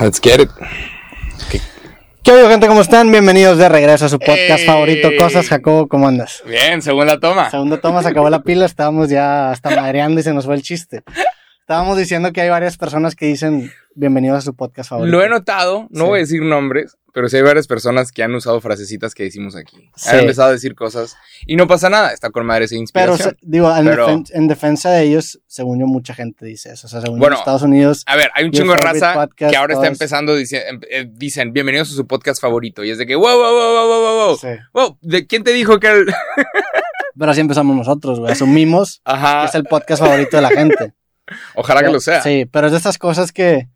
Let's get it. ¿Qué oye, gente? ¿Cómo están? Bienvenidos de regreso a su podcast Ey. favorito, Cosas. Jacobo, ¿cómo andas? Bien, segunda toma. Segundo toma, se acabó la pila, estábamos ya hasta madreando y se nos fue el chiste. Estábamos diciendo que hay varias personas que dicen bienvenidos a su podcast favorito. Lo he notado, no Sí. voy a decir nombres, pero sí hay varias personas que han usado frasecitas que decimos aquí. Sí. Han empezado a decir cosas y no pasa nada, está con madre esa Pero, inspiración. se- digo, en, Pero- defen- en defensa de ellos, según yo, mucha gente dice eso. O sea, según Bueno, en Estados Unidos, A ver, hay un chingo de raza podcast, que ahora está empezando, dice- em- eh, dicen, bienvenidos a su podcast favorito. Y es de que, wow, wow, wow, wow, wow, wow. sí. Wow, ¿de quién te dijo que el... pero así empezamos nosotros, güey. Asumimos que Ajá, es el podcast favorito de la gente. ojalá que lo sea. Sí, pero es de esas cosas que.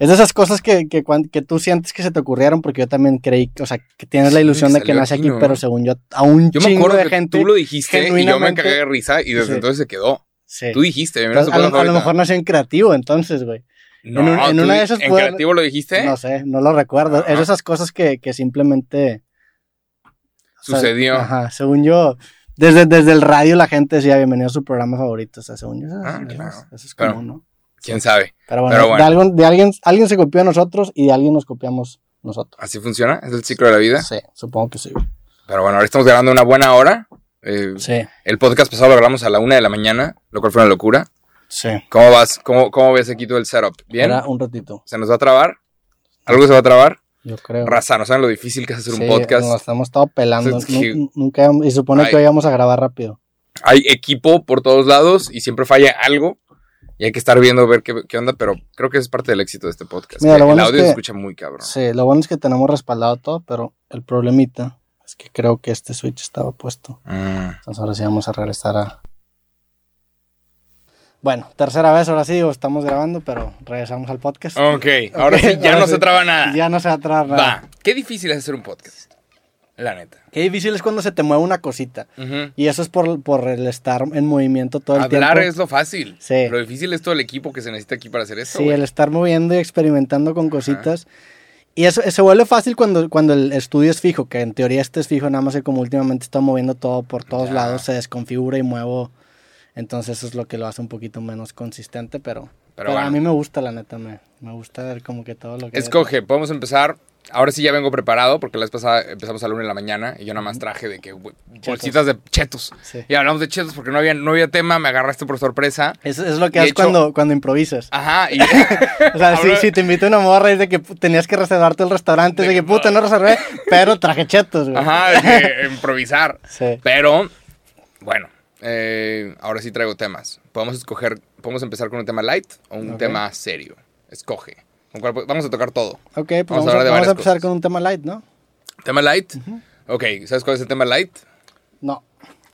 Es de esas cosas que, que, que tú sientes que se te ocurrieron, porque yo también creí, o sea, que tienes la ilusión de que nace aquí, aquí, ¿no? pero según yo, a un Yo me chingo acuerdo de que gente. tú lo dijiste y yo me cagué de risa y desde Sí. entonces se quedó. Sí. Tú dijiste, Entonces, a lo, a lo mejor nació en creativo, entonces, güey. No, en un- en una de esas ¿En puede- creativo lo dijiste? No sé, no lo recuerdo. Ajá. Es de esas cosas que, que simplemente. o sea, Sucedió. Ajá, según yo. Desde, desde el radio la gente decía bienvenido a su programa favorito. O sea, según yo, eso, Ah, eso- claro. eso es común, ¿no? ¿Quién sabe? Pero bueno, pero bueno. De, alguien, alguien se copió a nosotros y de alguien nos copiamos nosotros. ¿Así funciona? ¿Es el ciclo de la vida? Sí, supongo que sí. Pero bueno, ahora estamos grabando una buena hora. Eh, Sí, El podcast pasado lo grabamos a la una de la mañana, lo cual fue una locura. sí. ¿Cómo vas? ¿Cómo, cómo ves aquí todo el setup? ¿Bien? Era un ratito, ¿Se nos va a trabar? ¿Algo se va a trabar? yo creo. Raza, ¿no saben lo difícil que es hacer Sí, un podcast? Nos estamos todo pelando. Es que- Nu- Nunca, y supone Ay. que hoy vamos a grabar rápido. Hay equipo por todos lados y siempre falla algo. Y hay que estar viendo, ver qué, qué onda, pero creo que es parte del éxito de este podcast. Mira, el es audio se escucha muy cabrón. Sí, lo bueno es que tenemos respaldado todo, pero el problemita es que creo que este switch estaba puesto. Mm. Entonces ahora sí vamos a regresar a... Bueno, tercera vez, ahora sí, digo, estamos grabando, pero regresamos al podcast. Ok, ahora sí, ya ahora no sí. se traba nada. Ya no se va a traer nada. Va, qué difícil es hacer un podcast. La neta. Qué difícil es cuando se te mueve una cosita. Ujú. Y eso es por, por el estar en movimiento todo el Hablar tiempo. es lo fácil. Sí. Lo difícil es todo el equipo que se necesita aquí para hacer esto. Sí, güey. el estar moviendo y experimentando con cositas. Y eso se vuelve fácil cuando, cuando el estudio es fijo, que en teoría este es fijo, nada más que como últimamente está moviendo todo por todos Ya. lados, se desconfigura y muevo. Entonces eso es lo que lo hace un poquito menos consistente, pero, pero, bueno. a mí me gusta, la neta, me, me gusta ver como que todo lo que... Escoge, podemos empezar. Ahora sí ya vengo preparado porque la vez pasada empezamos a la una de la mañana y yo nada más traje de que bolsitas de chetos. Sí. Y hablamos de chetos porque no había, no había tema, me agarraste por sorpresa. Eso es lo que haces hecho- cuando, cuando improvisas. Ajá, y O sea, si, si te invito a una morra es de que tenías que reservarte el restaurante, De de, que que puta, no reservé, pero traje chetos, güey. Ajá, de que improvisar. Sí. Pero, bueno, eh, ahora sí traigo temas. Podemos escoger, podemos empezar con un tema light o un tema serio. Escoge. ¿Con cuál- Vamos a tocar todo. Ok, pues Vamos a vamos, a, hablar de vamos a varias empezar cosas. con un tema light, ¿no? ¿Tema light? Ok, ¿sabes cuál es el tema light? No.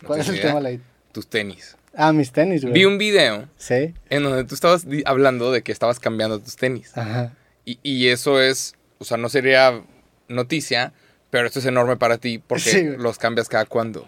¿Cuál es el idea. tema light? Tus tenis. Ah, mis tenis, güey. Vi un video Sí. en donde tú estabas hablando de que estabas cambiando tus tenis. Ajá. Y, y eso es, o sea, no sería noticia, pero esto es enorme para ti porque Sí, los cambias cada cuándo.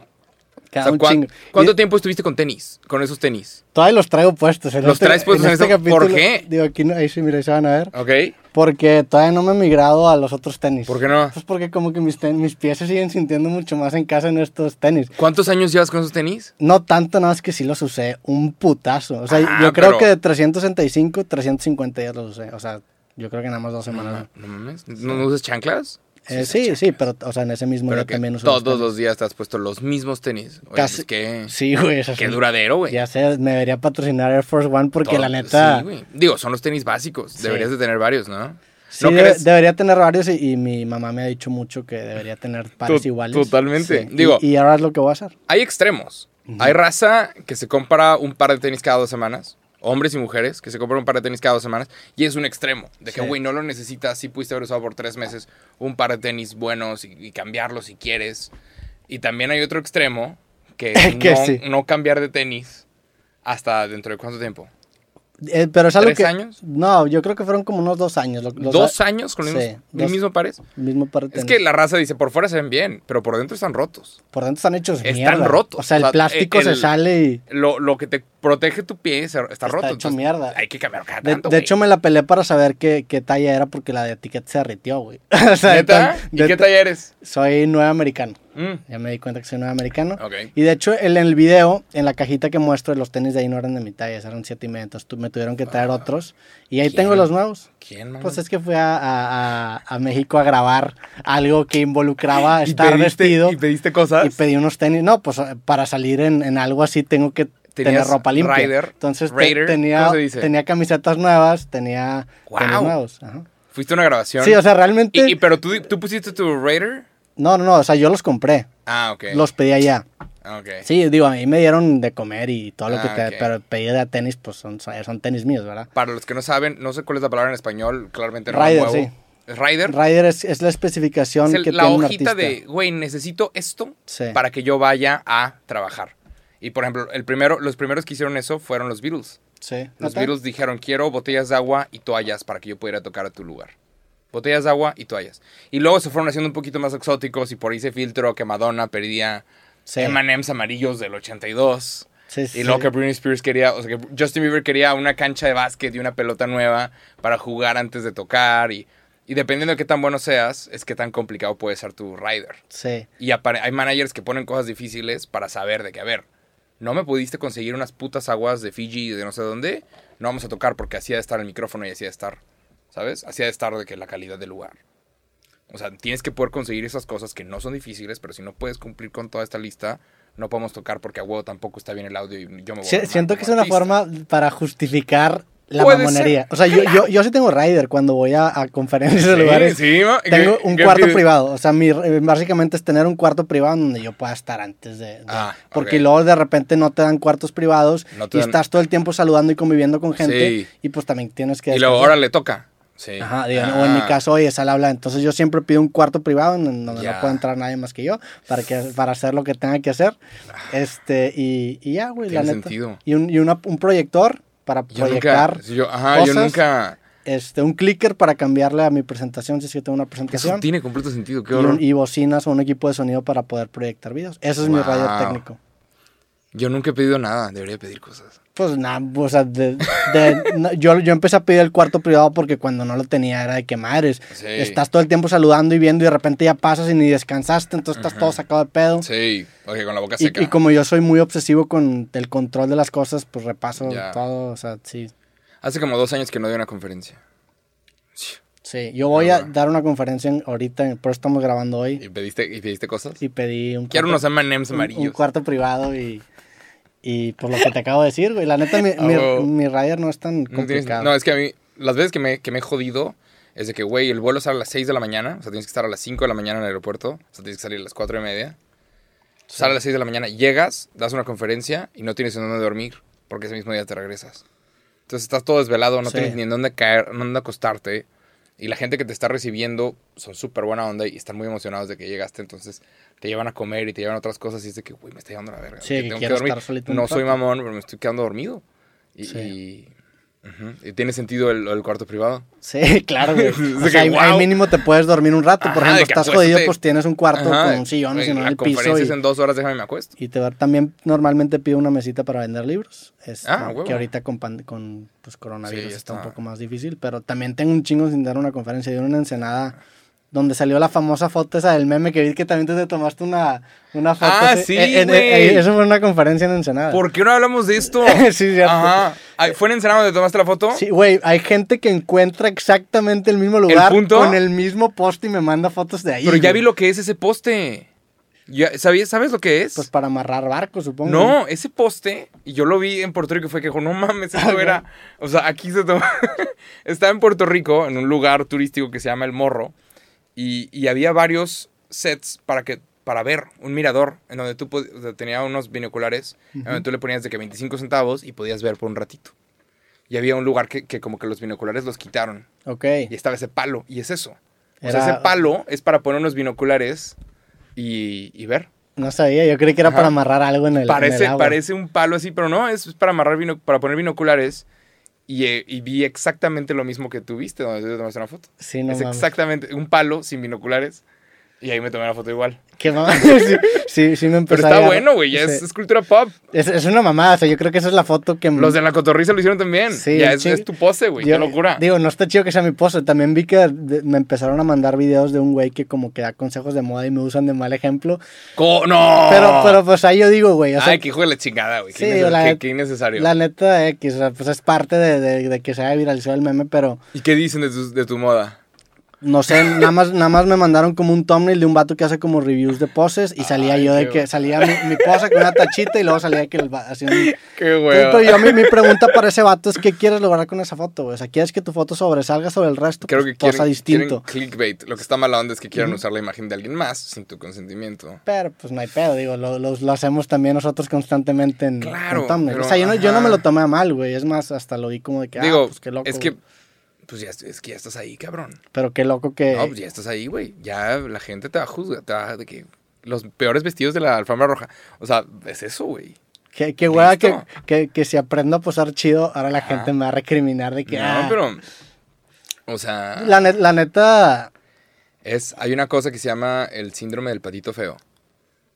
O sea, ¿cuán-. ¿Cuánto tiempo estuviste con tenis? Con esos tenis. Todavía los traigo puestos. En ¿Los este- traes puestos en este esto? ¿Por capítulo- qué? Digo, aquí no, ahí sí, mira, ahí se van a ver. ¿Ok? Porque todavía no me he migrado a los otros tenis. ¿Por qué no? Pues porque como que mis, ten- mis pies se siguen sintiendo mucho más en casa en estos tenis. ¿Cuántos años llevas con esos tenis? No tanto, nada más que sí los usé un putazo. O sea, Ah, yo creo pero- que de 365, 350 días los usé. O sea, yo creo que nada más dos No, semanas. no mames. ¿No, no usas chanclas? Eh, sí, sí, pero, o sea, en ese mismo Pero día que también usé todos tenis. los días te has puesto los mismos tenis. Oye, Casi- pues qué, Sí, güey, eso qué sí. duradero, güey. Ya sé, me debería patrocinar Air Force One porque Todo- la neta... sí, güey. Digo, son los tenis básicos. Sí. Deberías de tener varios, ¿no? Sí, ¿No debe- debería tener varios y, y mi mamá me ha dicho mucho que debería tener pares To- iguales. totalmente. Sí, Digo- y, y ahora es lo que voy a hacer. Hay extremos. Hay raza que se compra un par de tenis cada dos semanas. Hombres y mujeres que se compran un par de tenis cada dos semanas. Y es un extremo. De que, Sí. güey, no lo necesitas. Sí pudiste haber usado por tres meses un par de tenis buenos y, y cambiarlos si quieres. Y también hay otro extremo que, Que no, sí. no cambiar de tenis hasta dentro de cuánto tiempo. Eh, pero es algo ¿Tres que... años? No, yo creo que fueron como unos dos años. los- ¿Dos años con los Sí, mismos, dos- mismos pares? Mismo par de Es tenis. que la raza dice, por fuera se ven bien, pero por dentro están rotos. Por dentro están hechos están mierda. rotos. O sea, el O sea, plástico el- se sale y... Lo, lo que te protege tu pie, se- está, roto. hecho entonces mierda. Hay que cambiar cada De, tanto, de hecho, me la peleé para saber qué, qué talla era porque la de etiqueta se derritió, güey. o sea, ¿Neta? tan- ¿Y de qué talla eres? Soy nueve americano. Mm, Ya me di cuenta que soy nueve americano. ok. Y de hecho, el- en el video, en la cajita que muestro, los tenis de ahí no eran de mi talla, eran siete y medio. Entonces me tuvieron que traer otros. Y ahí ¿quién? tengo los nuevos. ¿Quién, man? Pues es que fui a, a- a- México a grabar algo que involucraba ¿Y estar pediste- vestido. ¿Y pediste cosas? Y pedí unos tenis. No, pues para salir en, en algo así tengo que ¿Tenías ropa limpia. Rider? Entonces te- Raider? tenía, ¿Cómo se dice? tenía camisetas nuevas, tenía tenis nuevos. Ajá. ¿Fuiste a una grabación? Sí, o sea, realmente... ¿Y, y- pero tú, tú pusiste tu Raider? No, no, no, o sea, yo los compré. Ah, ok. Los pedí allá. Ah, ok. Sí, digo, a mí me dieron de comer y todo lo que Ah, te... ok. Pero pedí de tenis, pues son, son tenis míos, ¿verdad? Para los que no saben, no sé cuál es la palabra en español, claramente no Rider, sí. ¿Es Rider? Rider es, es la especificación Es el- que la tiene un hojita artista. de, güey, necesito esto Sí. para que yo vaya a trabajar. Y por ejemplo, el primero, los primeros que hicieron eso fueron los Beatles. Sí. Los. Beatles dijeron, quiero botellas de agua y toallas para que yo pudiera tocar a tu lugar. Botellas de agua y toallas. Y luego se fueron haciendo un poquito más exóticos y por ahí se filtró que Madonna pedía Sí. M&M's amarillos del 82. Sí, sí, Y luego que Britney Spears quería, o sea, que Justin Bieber quería una cancha de básquet y una pelota nueva para jugar antes de tocar. Y, y dependiendo de qué tan bueno seas, es qué tan complicado puede ser tu rider. Sí. Y hay managers que ponen cosas difíciles para saber de que, a ver, no me pudiste conseguir unas putas aguas de Fiji y de no sé dónde, no vamos a tocar porque así ha de estar el micrófono y así ha de estar, ¿sabes? Así ha de estar de que la calidad del lugar. O sea, tienes que poder conseguir esas cosas que no son difíciles, pero si no puedes cumplir con toda esta lista, no podemos tocar porque a huevo tampoco está bien el audio y yo me voy a siento que es una forma para justificar la mamonería. ser. O sea, yo, yo, yo sí tengo rider cuando voy a, a conferencias de Sí, lugares. sí, Tengo ¿qué- un cuarto privado. O sea, mi, eh, básicamente es tener un cuarto privado donde yo pueda estar antes de. de- Ah, porque luego de repente no te dan cuartos privados No y dan- estás todo el tiempo saludando y conviviendo con gente. Sí. Y pues también tienes que. Y luego, ahora le toca. Sí. Ajá, digo, o en mi Ah. caso, oye, sal habla. Entonces yo siempre pido un cuarto privado en donde no puede entrar nadie más que yo para, que, para hacer lo que tenga que hacer. Este, y, y ya, güey, la Tiene neta. sentido. Y, un, y una- un proyector para Yo proyectar. nunca, yo, ajá, yo cosas. nunca... Este, un clicker para cambiarle a mi presentación si es que tengo una Eso presentación. tiene completo sentido, qué Y, horror. un- y bocinas o un equipo de sonido para poder proyectar videos. Ese es mi radio técnico. Yo nunca he pedido nada, debería pedir cosas. Pues nada, o sea, de- de- no, yo, yo empecé a pedir el cuarto privado porque cuando no lo tenía era de que madres. Sí. Estás todo el tiempo saludando y viendo y de repente ya pasas y ni descansaste, entonces estás todo sacado de pedo. Sí, ok, con la boca seca. y como yo soy muy obsesivo con el control de las cosas, pues repaso Ya. todo, o sea, sí. Hace como dos años que no doy una conferencia. Sí, yo voy a dar una conferencia en- ahorita, por eso estamos grabando hoy, ¿Y pediste, y pediste cosas? y pedí un Quiero unos M&M's un- un, amarillos. cuarto privado y, y por lo que te acabo de decir, güey, la neta mi, mi, huevo. mi rider no es tan complicado. no, es que a mí, las veces que me, que me he jodido, es de que, güey, el vuelo sale a las 6 de la mañana, o sea, tienes que estar a las 5 de la mañana en el aeropuerto, o sea, tienes que salir a las 4 y media. Sale a las 6 de la mañana, llegas, das una conferencia y no tienes en dónde dormir, porque ese mismo día te regresas. Entonces estás todo desvelado, no Sí. tienes ni en dónde caer, no dónde acostarte. Y la gente que te está recibiendo son súper buena onda y están muy emocionados de que llegaste. Entonces te llevan a comer y te llevan a otras cosas y es de que, güey, me está llevando la verga. Sí, que tengo dormir. No soy mamón, pero me estoy quedando dormido. Y, Sí. y- y tiene sentido el, el cuarto privado. Sí, claro, güey. O sea, wow. mínimo te puedes dormir un rato. Por Ajá, ejemplo, estás acuéstate. jodido, pues tienes un cuarto Ajá, con un sillón, en el piso. Y, en dos horas, déjame me acuesto. y te va- también normalmente pido una mesita para vender libros. Este, Ah, que ahorita con, pan- con pues, coronavirus Sí, está un poco más difícil. Pero también tengo un chingo sin dar una conferencia. Di una en Ensenada donde salió la famosa foto esa del meme que vi que también tú te tomaste una, una foto. Ah, así. sí, Eh, eh, eh, eso fue una conferencia en Ensenada. ¿Por qué no hablamos de esto? sí, cierto. Ajá. ¿Fue en Ensenada donde tomaste la foto? Sí, güey, hay gente que encuentra exactamente el mismo lugar punto? con el mismo post y me manda fotos de ahí. Pero ya güey. vi lo que es ese poste. Ya, ¿sabías, ¿Sabes lo que es? Pues para amarrar barcos, supongo. no, ese poste, y yo lo vi en Puerto Rico, fue que dijo, no mames, esto era... O sea, aquí se toma... Estaba en Puerto Rico, en un lugar turístico que se llama El Morro, y, y había varios sets para que para ver un mirador en donde tú o sea, tenía unos binoculares en donde tú le ponías de que 25 centavos y podías ver por un ratito. Y había un lugar que, que como que los binoculares los quitaron. Ok. Y estaba ese palo, y es eso. O sea, ese palo es para poner unos binoculares y, y ver. No sabía, yo creí que era Ajá. para amarrar algo en el, en Parece, el agua. parece un palo así, pero no, es para amarrar bino- para poner binoculares. Y, eh, y vi exactamente lo mismo que tú viste donde te tomaste una foto. Sí, no es mames. exactamente un palo sin binoculares Y ahí me tomé la foto igual. Qué mamada. sí, sí, sí me empezó Pero está bueno, güey. Ya es, sí. es cultura pop. Es, es una mamada, o sea, yo creo que esa es la foto que... Los de la cotorriza lo hicieron también. Sí, ya es, tu pose, güey. Qué locura. Digo, no está chido que sea mi pose. También vi que me empezaron a mandar videos de un güey que como que da consejos de moda y me usan de mal ejemplo. Co- ¡No! Pero, pero pues ahí yo digo, güey, o sea, Ay, qué hijo de la chingada, güey. Qué, Sí, innece- la- qué- qué innecesario. la neta X, sea, pues es parte de, de- de que se haya viralizado el meme, pero ¿Y qué dicen de tu, de tu moda? No sé, nada más, nada más me mandaron como un thumbnail de un vato que hace como reviews de poses y salía Ay, yo de que salía mi, mi pose con una tachita y luego salía que el hacía un... Qué güey. Pero yo, mi, mi pregunta para ese vato es, ¿qué quieres lograr con esa foto, güey? O sea, ¿quieres que tu foto sobresalga sobre el resto? Creo Pues, que quieren, distinto. quieren clickbait. Lo que está mala onda es que quieran usar la imagen de alguien más sin tu consentimiento. Pero pues no hay pedo, digo, lo, lo- lo hacemos también nosotros constantemente en, Claro, en pero, o sea, yo no, yo no me lo tomé a mal, güey. Es más, hasta lo vi como de que, Digo, ah, pues qué loco. es que... güey. Pues ya, es que ya estás ahí, cabrón. Pero qué loco que... No, pues ya estás ahí, güey. Ya la gente te va a juzgar. Te va a- de que los peores vestidos de la alfombra roja. O sea, es eso, güey. Qué, qué que, que, que si aprendo a posar chido, ahora la Ajá. gente me va a recriminar de que... No, ah. pero... O sea... La, net- la neta... Es, hay una cosa que se llama el síndrome del patito feo.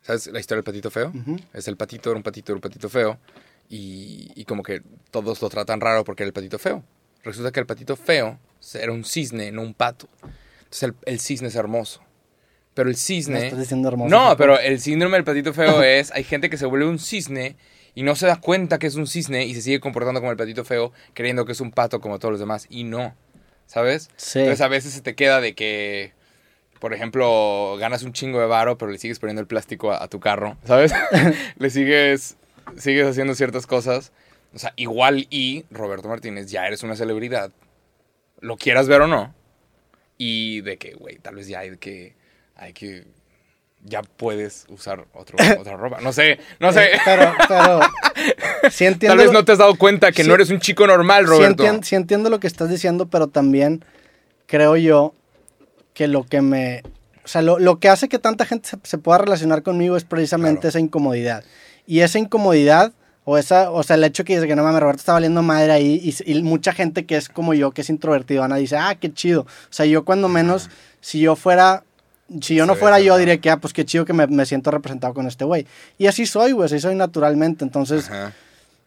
¿Sabes la historia del patito feo? Es el patito, era un patito, era un patito feo. Y, y como que todos lo tratan raro porque era el patito feo. Resulta que el patito feo era un cisne, no un pato. Entonces el, el cisne es hermoso. Pero el Me cisne... estás diciendo hermoso. No, pero el síndrome del patito feo es, hay gente que se vuelve un cisne y no se da cuenta que es un cisne y se sigue comportando como el patito feo, creyendo que es un pato como todos los demás y no, ¿sabes? Sí. Entonces a veces se te queda de que, por ejemplo, ganas un chingo de varo, pero le sigues poniendo el plástico a, a tu carro, ¿sabes? le sigues, sigues haciendo ciertas cosas. O sea, igual y Roberto Martínez, ya eres una celebridad, lo quieras ver o no, y de que, güey, tal vez ya hay que, hay que, ya puedes usar otro, otra ropa. No sé, no sé. Eh, Pero, pero... sí entiendo... Tal vez no te has dado cuenta que Sí. no eres un chico normal, sí Roberto. sí entiendo lo que estás diciendo, pero también creo yo que lo que me... O sea, lo, lo que hace que tanta gente se, se pueda relacionar conmigo es precisamente Claro. esa incomodidad. Y esa incomodidad, o esa o sea, el hecho que dice que no mames, Roberto está valiendo madre ahí, y, y mucha gente que es como yo, que es introvertido, Ana, dice, ah, qué chido. O sea, yo cuando menos, si yo fuera... Si yo no fuera yo, diría que, ah, pues qué chido que me, me siento representado con este güey. Y así soy, güey, así soy naturalmente. Entonces, Ajá.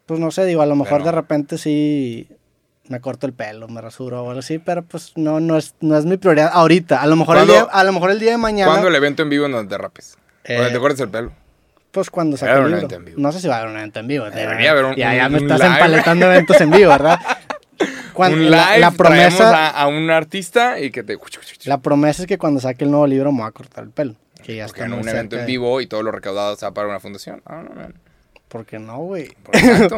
pues no sé, digo, a lo mejor Pero- de repente sí me corto el pelo, me rasuro o algo así, pero pues no, no es, no es mi prioridad ahorita. A lo mejor, el ¿Cuándo- día, a lo mejor el día de mañana, ¿Cuándo el evento en vivo en donde te rapes? Eh, Donde te cortes el pelo. Pues cuando saque el libro. No sé si va a haber un evento en vivo. Debería haber un- ya, un- ya me un estás live. empaletando eventos en vivo, ¿verdad? Cuando, un live, la, la promesa, a, a un artista y que te... la promesa es que cuando saque el nuevo libro me voy a cortar el pelo. Que ya Porque está en un evento cerca en de- vivo y todo lo recaudado se va para una fundación. Ah, no, man. ¿Por qué no, güey?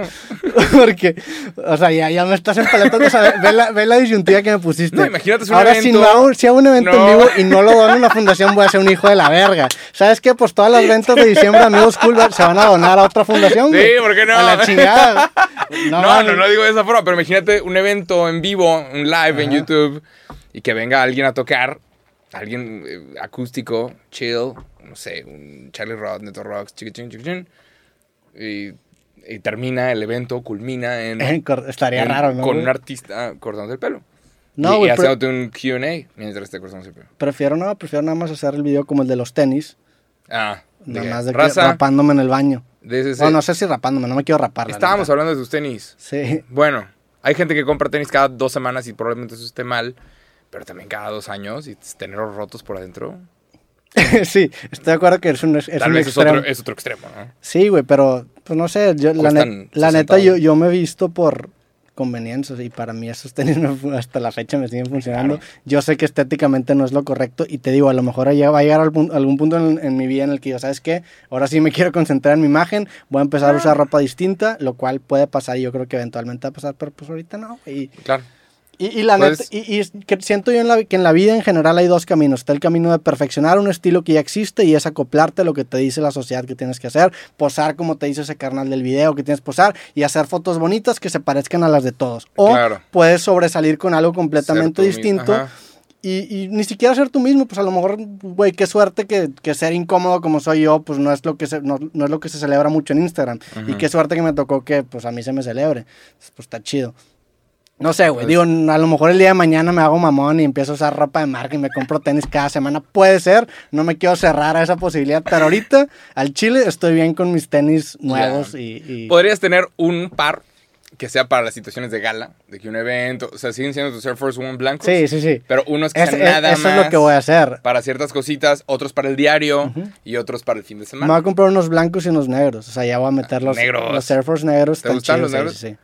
Porque, o sea, ya, ya me estás empaletando. O sea, ve, la, ve la disyuntiva que me pusiste. No, imagínate un Ahora, evento- si, no hago, si hago un evento No. en vivo y no lo dono en una fundación, voy a ser un hijo de la verga. ¿Sabes qué? Pues todas las ventas de diciembre, amigos cool, se van a donar a otra fundación. Sí. ¿por qué no? A la chingada. No, no, no, digo de esa forma, pero imagínate un evento en vivo, un live en Ajá. YouTube y que venga alguien a tocar, alguien eh, acústico, chill, no sé, un Charlie Rod, Neto Rocks, chiquichín, chiquichín, y, y termina el evento, culmina en... Estaría en- raro, ¿no? Con güey? un artista cortándote el pelo. No, y, güey, y haciéndote un Q&A mientras esté cortándose el pelo. Prefiero no, prefiero nada más hacer el video como el de los tenis. Ah, Nada que, más de que raza, rapándome en el baño. No, no sé si rapándome, no me quiero rapar. Estábamos hablando de tus tenis. Sí. Bueno, hay gente que compra tenis cada dos semanas y probablemente eso esté mal, pero también cada dos años y tenerlos rotos por adentro. sí, estoy de acuerdo que es un, es Tal un vez es extremo. otro, es otro extremo, ¿no? Sí, güey, pero pues no sé, yo, la, net- la 60 neta yo, yo me he visto por conveniencia y para mí esos tenis fu- hasta la fecha me siguen funcionando. Claro. Yo sé que estéticamente no es lo correcto y te digo, a lo mejor ya va a llegar al algún punto en, en mi vida en el que yo, ¿sabes qué? Ahora sí me quiero concentrar en mi imagen, voy a empezar a usar ropa distinta, lo cual puede pasar y yo creo que eventualmente va a pasar, pero pues ahorita no. Y, Claro. Y, y la Pues- neta, y, y que siento yo en la, que en la vida en general hay dos caminos. Está el camino de perfeccionar un estilo que ya existe y es acoplarte a lo que te dice la sociedad que tienes que hacer, posar como te dice ese carnal del video que tienes que posar y hacer fotos bonitas que se parezcan a las de todos. O Claro. puedes sobresalir con algo completamente distinto. Ajá. Y, y ni siquiera ser tú mismo, pues a lo mejor, güey, qué suerte que, que ser incómodo como soy yo, pues no es lo que se, no, no es lo que se celebra mucho en Instagram. Y Ujú. qué suerte que me tocó que pues a mí se me celebre. Pues está chido. No sé, güey. Pues- Digo, a lo mejor el día de mañana me hago mamón y empiezo a usar ropa de marca y me compro tenis cada semana. Puede ser. No me quiero cerrar a esa posibilidad. Pero ahorita, al chile, estoy bien con mis tenis nuevos y, y- Podrías tener un par que sea para las situaciones de gala, de que un evento, o sea, siguen siendo tus Air Force One blancos. Sí, sí, sí. Pero unos que Es- sean es- nada eso más es lo que voy a hacer. para ciertas cositas, otros para el diario y otros para el fin de Me semana. voy a comprar unos blancos y unos negros. O sea, ya voy a meter los, negros. los Air Force negros. ¿Te gustan los negros? Sí, sí,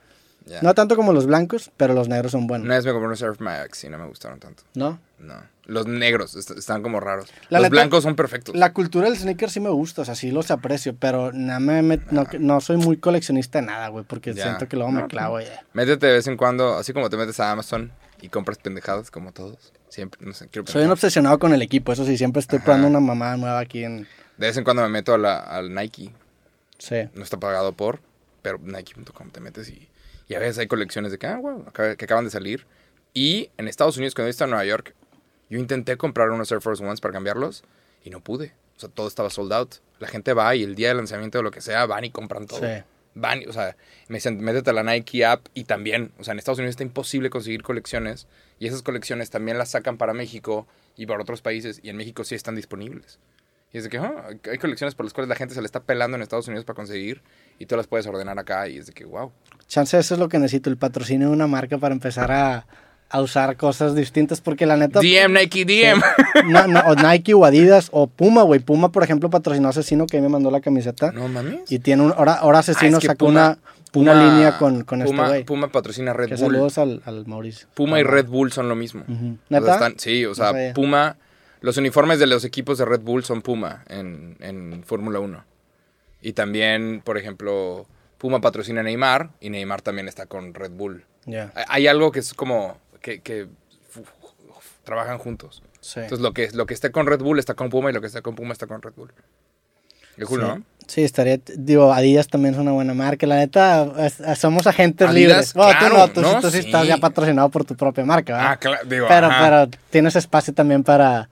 No tanto como los blancos, pero los negros son buenos. Una vez me compré unos Air Max y no me gustaron tanto. ¿No? No. Los negros est- están como raros. La los neta, blancos son perfectos. La cultura del sneaker sí me gusta, o sea, sí los aprecio, pero no, me, me- no, no soy muy coleccionista de nada, güey, porque siento que luego me No, clavo ya. Métete de vez en cuando, así como te metes a Amazon y compras pendejadas como todos. Siempre, no sé, quiero Soy un obsesionado con el equipo, eso sí, siempre estoy Ajá. probando una mamada nueva aquí en... De vez en cuando me meto a la- al Nike. Sí. No está pagado por, pero Nike.com te metes y, y a veces hay colecciones de que, ah, wow, que acaban de salir. Y en Estados Unidos, cuando yo estaba en Nueva York, yo intenté comprar unos Air Force Ones para cambiarlos y no pude. O sea, todo estaba sold out. La gente va y el día de lanzamiento de lo que sea, van y compran todo. Sí. Van, y- o sea, me dicen, métete a la Nike app y también, o sea, en Estados Unidos está imposible conseguir colecciones y esas colecciones también las sacan para México y para otros países y en México sí están disponibles. Y es de que ah, hay colecciones por las cuales la gente se le está pelando en Estados Unidos para conseguir y tú las puedes ordenar acá y es de que, wow. Chance, eso es lo que necesito, el patrocinio de una marca para empezar a, a usar cosas distintas, porque la neta... DM, Nike, DM. No, no, o Nike o Adidas o Puma, güey. Puma, por ejemplo, patrocinó a Asesino que ahí me mandó la camiseta. No mames. Y tiene un... Ahora, ahora Asesino Ah, es que sacó Puma- una, una Puma- línea con, con este Puma- güey. Puma patrocina Red Que Bull. saludos al, al Mauricio. Puma y Red Bull son lo mismo. Ujú. O sea, ¿Neta? están- sí, o sea, No. Puma, los uniformes de los equipos de Red Bull son Puma en, en Fórmula 1. Y también, por ejemplo, Puma patrocina a Neymar y Neymar también está con Red Bull. Ya, Hay- algo que es como que, trabajan juntos. sí. Entonces, lo que, lo que esté con Red Bull está con Puma y lo que está con Puma está con Red Bull. Qué cool, sí. ¿no? Sí, estaría, digo, Adidas también es una buena marca. La neta, es- es- somos agentes Adidas, libres. Bueno, claro, tú no, tú, no, tú sí, sí. estás ya patrocinado por tu propia marca, ¿verdad? Ah, claro, digo, pero, ajá. pero tienes espacio también para,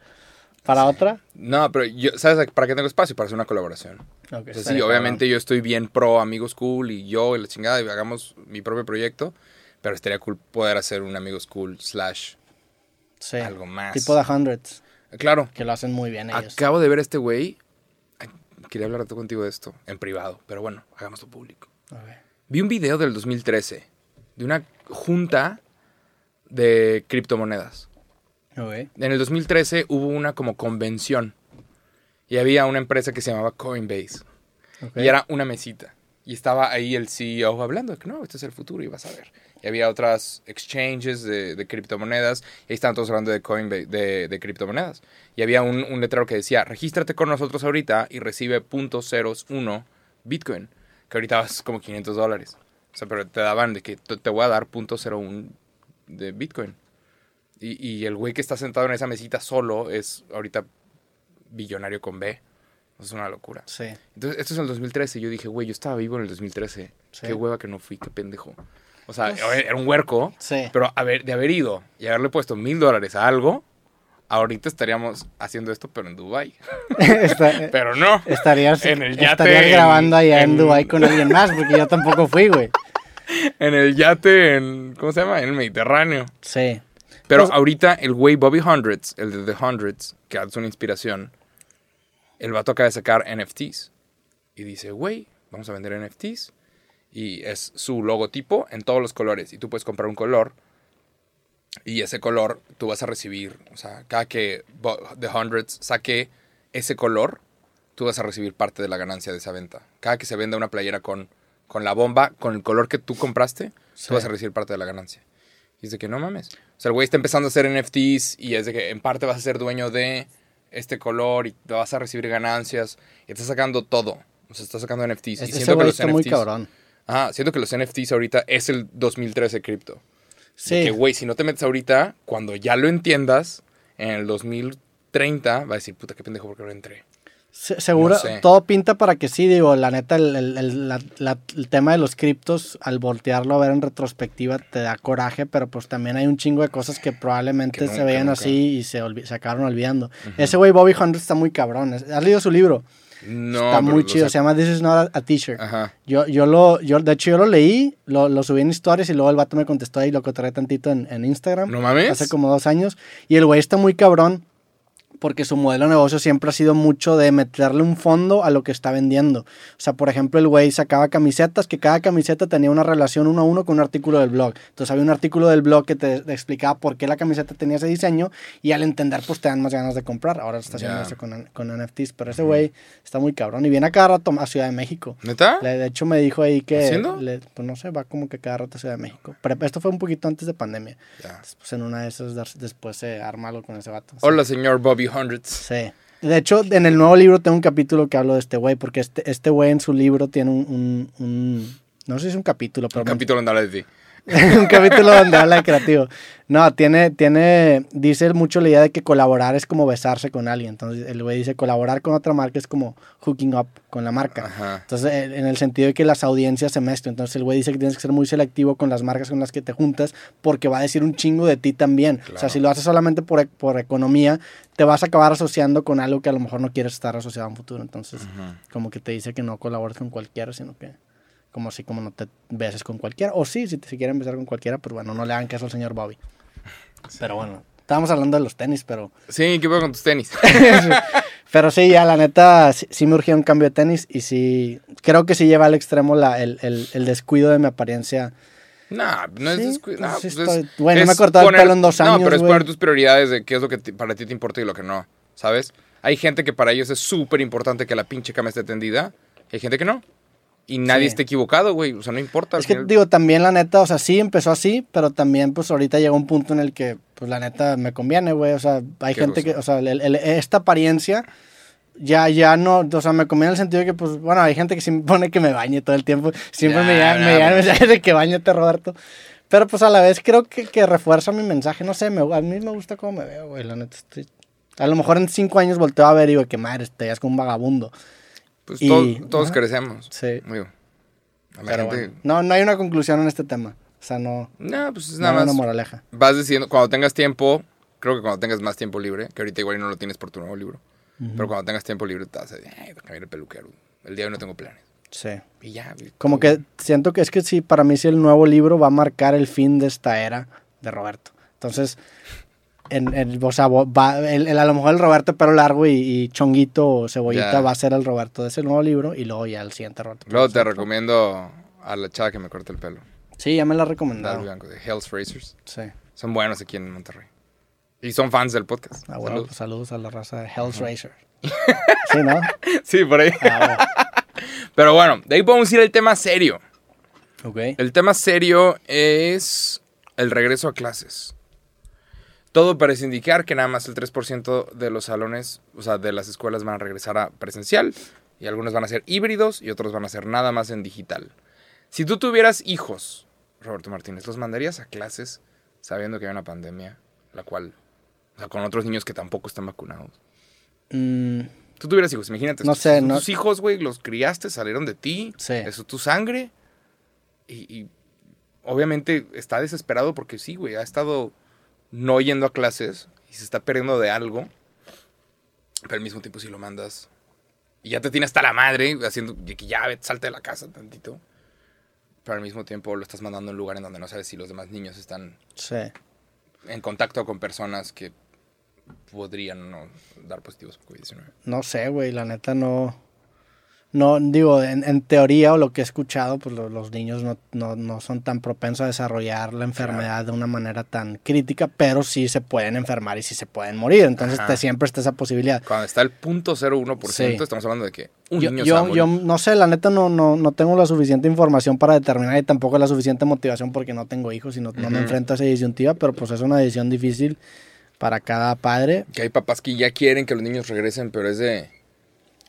para otra. No, pero yo, ¿sabes para qué tengo espacio? Para hacer una colaboración. Ok, O sea, sí, estaría obviamente yo estoy bien pro Amigos Cool y yo y la chingada y hagamos mi propio proyecto, pero estaría cool poder hacer un Amigos Cool slash. Sí. algo más. Tipo The Hundreds, Claro, que lo hacen muy bien ellos. acabo de ver a este güey. Quería hablar contigo de esto en privado, pero bueno, hagámoslo público. A ver. Vi un video del 2013 de una junta de criptomonedas. En el 2013 hubo una como convención y había una empresa que se llamaba Coinbase. Y era una mesita. Y estaba ahí el CEO hablando de que no, este es el futuro y vas a ver. Y había otras exchanges de, de criptomonedas. Y ahí estaban todos hablando de Coinbase, de, de criptomonedas. Y había un, un letrero que decía, regístrate con nosotros ahorita y recibe .01 Bitcoin. Que ahorita es como 500 dólares. O sea, pero te daban de que te te voy a dar .01 de Bitcoin. Y, y el güey que está sentado en esa mesita solo es ahorita billonario con B. Es una locura. Sí. Entonces, esto es en el 2013. Yo dije, güey, yo estaba vivo en el 2013. Sí. Qué hueva que no fui, qué pendejo. O sea, Pues- era un huerco, Sí. pero haber, de haber ido y haberle puesto mil dólares a algo, ahorita estaríamos haciendo esto, pero en Dubai Está- Pero no. estarías en el yate estarías grabando allá en, en- Dubai con alguien más, porque yo tampoco fui, güey. En el yate en. ¿Cómo se llama? En el Mediterráneo. Sí. Pero Pues- ahorita el güey Bobby Hundreds, el de The Hundreds, que es una inspiración, el vato acaba de sacar NFTs. Y dice, güey, vamos a vender NFTs. Y es su logotipo en todos los colores. Y tú puedes comprar un color. Y ese color tú vas a recibir. O sea, cada que The Hundreds saque ese color, tú vas a recibir parte de la ganancia de esa venta. Cada que se venda una playera con, con la bomba, con el color que tú compraste, Sí. tú vas a recibir parte de la ganancia. Y es de que no mames. O sea, el güey está empezando a hacer NFTs y es de que en parte vas a ser dueño de este color y te vas a recibir ganancias. Y está sacando todo. O sea, está sacando NFTs. y siento que los está muy NFTs cabrón. Ajá, siento que los NFTs ahorita es el 2013 cripto. Sí. De que, güey, si no te metes ahorita, cuando ya lo entiendas, en el 2030, va a decir, puta, qué pendejo, porque ahora entré. Se- seguro, No sé. todo pinta para que sí, digo, la neta, el, el- el- la- la- el tema de los criptos, al voltearlo a ver en retrospectiva, te da coraje, pero pues también hay un chingo de cosas que probablemente Que se nunca, veían nunca. así y se, se acabaron olvidando. Ese güey Bobby Hundred está muy cabrón. ¿Has leído su libro? No, Está muy chido, se llama This is not a, t-shirt. Ajá. Yo, yo lo, yo, de hecho, yo lo leí, lo, lo subí en historias y luego el vato me contestó ahí, lo cotorré tantito en, en Instagram. ¿No mames? Hace como dos años. Y el güey está muy cabrón porque su modelo de negocio siempre ha sido mucho de meterle un fondo a lo que está vendiendo. O sea, por ejemplo, el güey sacaba camisetas, que cada camiseta tenía una relación uno a uno con un artículo del blog. Entonces había un artículo del blog que te, te explicaba por qué la camiseta tenía ese diseño y al entender pues te dan más ganas de comprar. Ahora está haciendo Ya. eso con, con NFTs, pero ese güey está muy cabrón y viene a cada rato a Ciudad de México. ¿Neta? Le- de hecho, me dijo ahí que. ¿Haciendo? le- pues no sé, va como que cada rato a Ciudad de México. Pero esto fue un poquito antes de pandemia. Ya. Pues en una de esas, después se arma algo con ese vato. Hola, señor Bobby Hundreds. Sí. De hecho, en el nuevo libro tengo un capítulo que hablo de este güey, porque este este güey en su libro tiene un. un- un- no sé si es un capítulo, pero. Un capítulo donde habla de ti. un capítulo donde habla de creativo. No, tiene, tiene, dice mucho la idea de que colaborar es como besarse con alguien. Entonces el güey dice colaborar con otra marca es como hooking up con la marca. Ajá. Entonces, en el sentido de que las audiencias se mezclan. Entonces, el güey dice que tienes que ser muy selectivo con las marcas con las que te juntas porque va a decir un chingo de ti también. O sea, Claro. si lo haces solamente por, e- por economía, te vas a acabar asociando con algo que a lo mejor no quieres estar asociado en un futuro. Entonces, como que te dice que no colabores con cualquiera, sino que como así como no te beses con cualquiera. O sí, si te si quieren besar con cualquiera, pues bueno, no le hagan caso al señor Bobby. Pero bueno, estábamos hablando de los tenis, pero... Sí, ¿qué pasa con tus tenis? Pero sí, ya la neta, sí, sí me urgía un cambio de tenis y sí, creo que sí lleva al extremo la, el, el- el descuido de mi apariencia. Nah, no es Sí, descuido. pues nah, sí pues estoy- es- güey, no es me he cortado el pelo en dos No, años, pero es güey. poner tus prioridades de qué es lo que para ti te importa y lo que no, ¿sabes? Hay gente que para ellos es súper importante que la pinche cama esté tendida. y Hay gente que no. Y nadie Sí. está equivocado, güey. O sea, no importa. Es que final- digo, también la neta, o sea, sí empezó así, pero también pues ahorita llegó un punto en el que pues la neta me conviene, güey. O sea, hay ¿Qué gente que, o sea, el- el- esta apariencia ya, ya no, o sea, me conviene en el sentido de que pues, bueno, hay gente que sí me pone que me bañe todo el tiempo. Siempre Ya, me llegan, me pues. mensajes de que bañete, Roberto. Pero pues a la vez creo que, que refuerza mi mensaje, no sé, me, a mí me gusta cómo me veo, güey, la neta. estoy- A lo mejor en cinco años volteo a ver y digo que madre, te veas como un vagabundo. Pues y- todos, todos ajá. crecemos. Sí. Digo, a la gente. bueno, no, no hay una conclusión en este tema. O sea, no, No, pues es no nada una más. moraleja. Vas diciendo, cuando tengas tiempo, creo que cuando tengas más tiempo libre, que ahorita igual no lo tienes por tu nuevo libro, pero cuando tengas tiempo libre te vas a decir, ay, voy a cambiar el peluquero. El día de hoy no tengo planes. Sí. Y ya. güey, Como que siento que es que sí, para mí sí el nuevo libro va a marcar el fin de esta era de Roberto. Entonces, en, en- o sea, va, el, el- a lo mejor el Roberto pero largo y, y chonguito o cebollita Ya. va a ser el Roberto de ese nuevo libro y luego ya el siguiente Roberto. Luego te recomiendo a la chava que me corta el pelo. Sí, ya me la recomendado. Bianco, de Hell's Racers. Sí. Son buenos aquí en Monterrey. Y son fans del podcast. Ah, bueno, Saludos. pues saludos a la raza de Hell's Racer. sí, ¿no? Sí, por ahí. Ah, Pero bueno, de ahí podemos ir al tema serio. ok. El tema serio es el regreso a clases. Todo parece indicar que nada más el 3% de los salones, o sea, de las escuelas van a regresar a presencial y algunos van a ser híbridos y otros van a ser nada más en digital. Si tú tuvieras hijos, Roberto Martínez, ¿los mandarías a clases sabiendo que hay una pandemia, la cual, o sea, con otros niños que tampoco están vacunados? Mm, Tú tuvieras hijos, imagínate. No sé, no- Tus hijos, güey, los criaste, salieron de ti. Sí. Eso es tu sangre. Y, y obviamente está desesperado porque sí, güey, ha estado no yendo a clases y se está perdiendo de algo. Pero al mismo tiempo si lo mandas y ya te tiene hasta la madre haciendo de que ya vete, salte de la casa tantito. Pero al mismo tiempo lo estás mandando a un lugar en donde no sabes si los demás niños están sí. en contacto con personas que podrían no dar positivos por COVID-19. No sé, güey, la neta no. No, digo, en, en teoría o lo que he escuchado, pues lo- los niños no, no, no son tan propensos a desarrollar la enfermedad de una manera tan crítica, pero sí se pueden enfermar y sí se pueden morir. Entonces te, siempre está esa posibilidad. Cuando está el punto 0.1%, Sí. estamos hablando de que un Yo, niño se va a yo, morir. yo no sé, la neta no, no, no tengo la suficiente información para determinar y tampoco la suficiente motivación porque no tengo hijos y no, no me enfrento a esa disyuntiva, pero pues es una decisión difícil para cada padre. Que hay papás que ya quieren que los niños regresen, pero es de...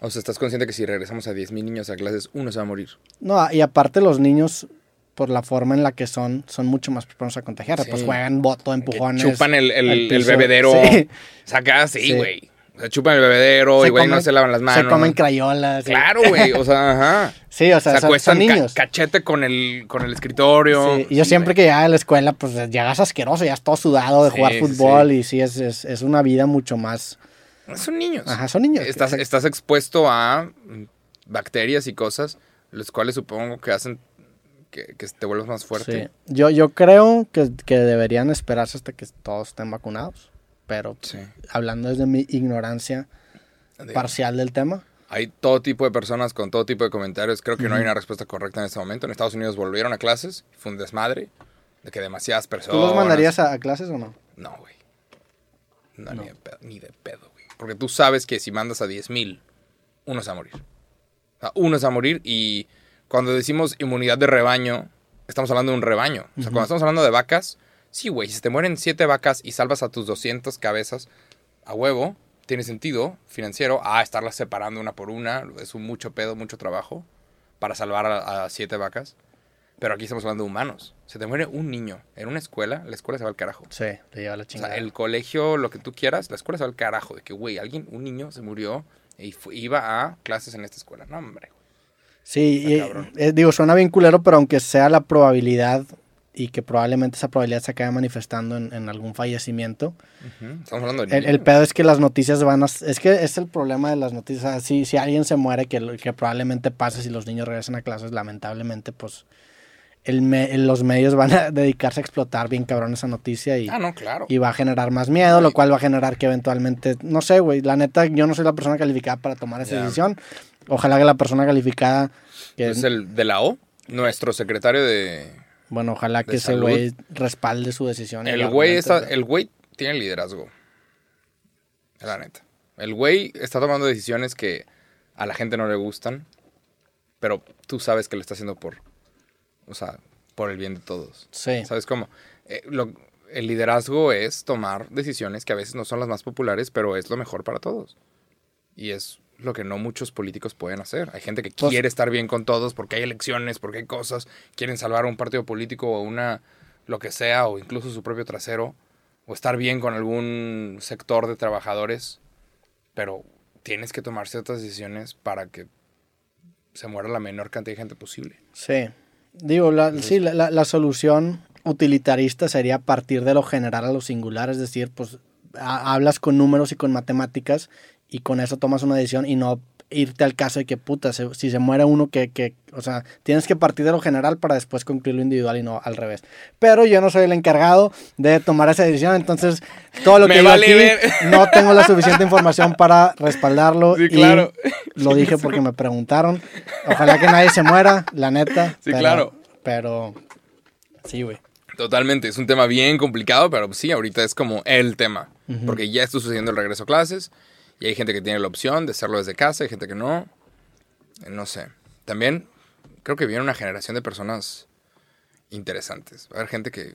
O sea, estás consciente que si regresamos a 10.000 niños a clases, uno se va a morir. No, y aparte los niños, por la forma en la que son, son mucho más propensos a contagiar. Sí. Pues juegan voto, Que empujones. chupan el, el, el bebedero. Sí. Saca, Sí. sí, güey. O sea, chupan el bebedero, Se igual no comen- se lavan las manos. Se comen crayolas. sí. Claro, güey. O sea, ajá. Sí, o sea, se acuestan son ca- niños. cachete con el, con el escritorio. Sí, y yo Sí, siempre güey. que llegaba a la escuela, pues llegas asqueroso, ya todo sudado de Sí, jugar sí, fútbol sí. y sí, es, es, es una vida mucho más Son niños. Ajá, son niños. Estás, estás expuesto a bacterias y cosas, las cuales supongo que hacen que, que te vuelvas más fuerte. Sí. Yo, yo creo que, que deberían esperarse hasta que todos estén vacunados. Pero Sí. hablando desde mi ignorancia Digo, parcial del tema. Hay todo tipo de personas con todo tipo de comentarios. Creo que no hay una respuesta correcta en este momento. En Estados Unidos volvieron a clases. Fue un desmadre. De que demasiadas personas. ¿Tú los mandarías a, a clases o no? No, güey. No, No. Ni, de pedo, ni de pedo. Porque tú sabes que si mandas a 10 mil, uno se va a morir. O sea, uno se va a morir y cuando decimos inmunidad de rebaño, estamos hablando de un rebaño. O sea, cuando estamos hablando de vacas, sí, güey, si te mueren 7 vacas y salvas a tus 200 cabezas a huevo, tiene sentido financiero a estarlas separando una por una. Es un mucho pedo, mucho trabajo para salvar a, a siete vacas. Pero aquí estamos hablando de humanos. Se te muere un niño en una escuela, la escuela se va al carajo. Sí, te lleva la O chingada. sea, el colegio, lo que tú quieras, la escuela se va al carajo. De que, güey, alguien, un niño se murió y iba a clases en esta escuela. No, hombre. Sí, y, eh, digo, suena bien culero, pero aunque sea la probabilidad y que probablemente esa probabilidad se acabe manifestando en, en algún fallecimiento. Estamos hablando de el, el pedo es que las noticias van a... Es que es el problema de las noticias. O si, si alguien se muere, que, que probablemente pase si los niños regresan a clases, lamentablemente, pues el me- los medios van a dedicarse a explotar bien cabrón esa noticia y, Ah, no, claro. y va a generar más miedo, lo cual va a generar que eventualmente, no sé, güey, la neta, yo no soy la persona calificada para tomar esa decisión. Ojalá que la persona calificada, que, Es el de la O, nuestro secretario de... bueno, ojalá que ese güey respalde su decisión. El güey, está, el güey tiene liderazgo. La neta. El güey está tomando decisiones que a la gente no le gustan, pero tú sabes que lo está haciendo por, o sea, por el bien de todos. Sí, ¿Sabes cómo? Eh, lo- el liderazgo es tomar decisiones que a veces no son las más populares, pero es lo mejor para todos. Y es lo que no muchos políticos pueden hacer. Hay gente que Pues- quiere estar bien con todos porque hay elecciones, porque hay cosas, quieren salvar a un partido político o una lo que sea, o incluso su propio trasero, o estar bien con algún sector de trabajadores, pero tienes que tomar ciertas decisiones para que se muera la menor cantidad de gente posible. sí. Digo, la, sí, la, la- la solución utilitarista sería partir de lo general a lo singular, es decir, pues ha- hablas con números y con matemáticas y con eso tomas una decisión y no irte al caso de que puta, se- si se muere uno que, que, o sea, tienes que partir de lo general para después concluir lo individual y no al revés. Pero yo no soy el encargado de tomar esa decisión, entonces todo lo que digo vale aquí ver. no tengo la suficiente información para respaldarlo. Sí, y claro. Lo dije porque me preguntaron. Ojalá que nadie se muera, la neta. Sí, pero- claro. Pero sí, güey. Totalmente, es un tema bien complicado, pero sí, ahorita es como el tema. Porque ya está sucediendo el regreso a clases y hay gente que tiene la opción de hacerlo desde casa, hay gente que no. Eh, No sé. También creo que viene una generación de personas interesantes. Va a haber gente que.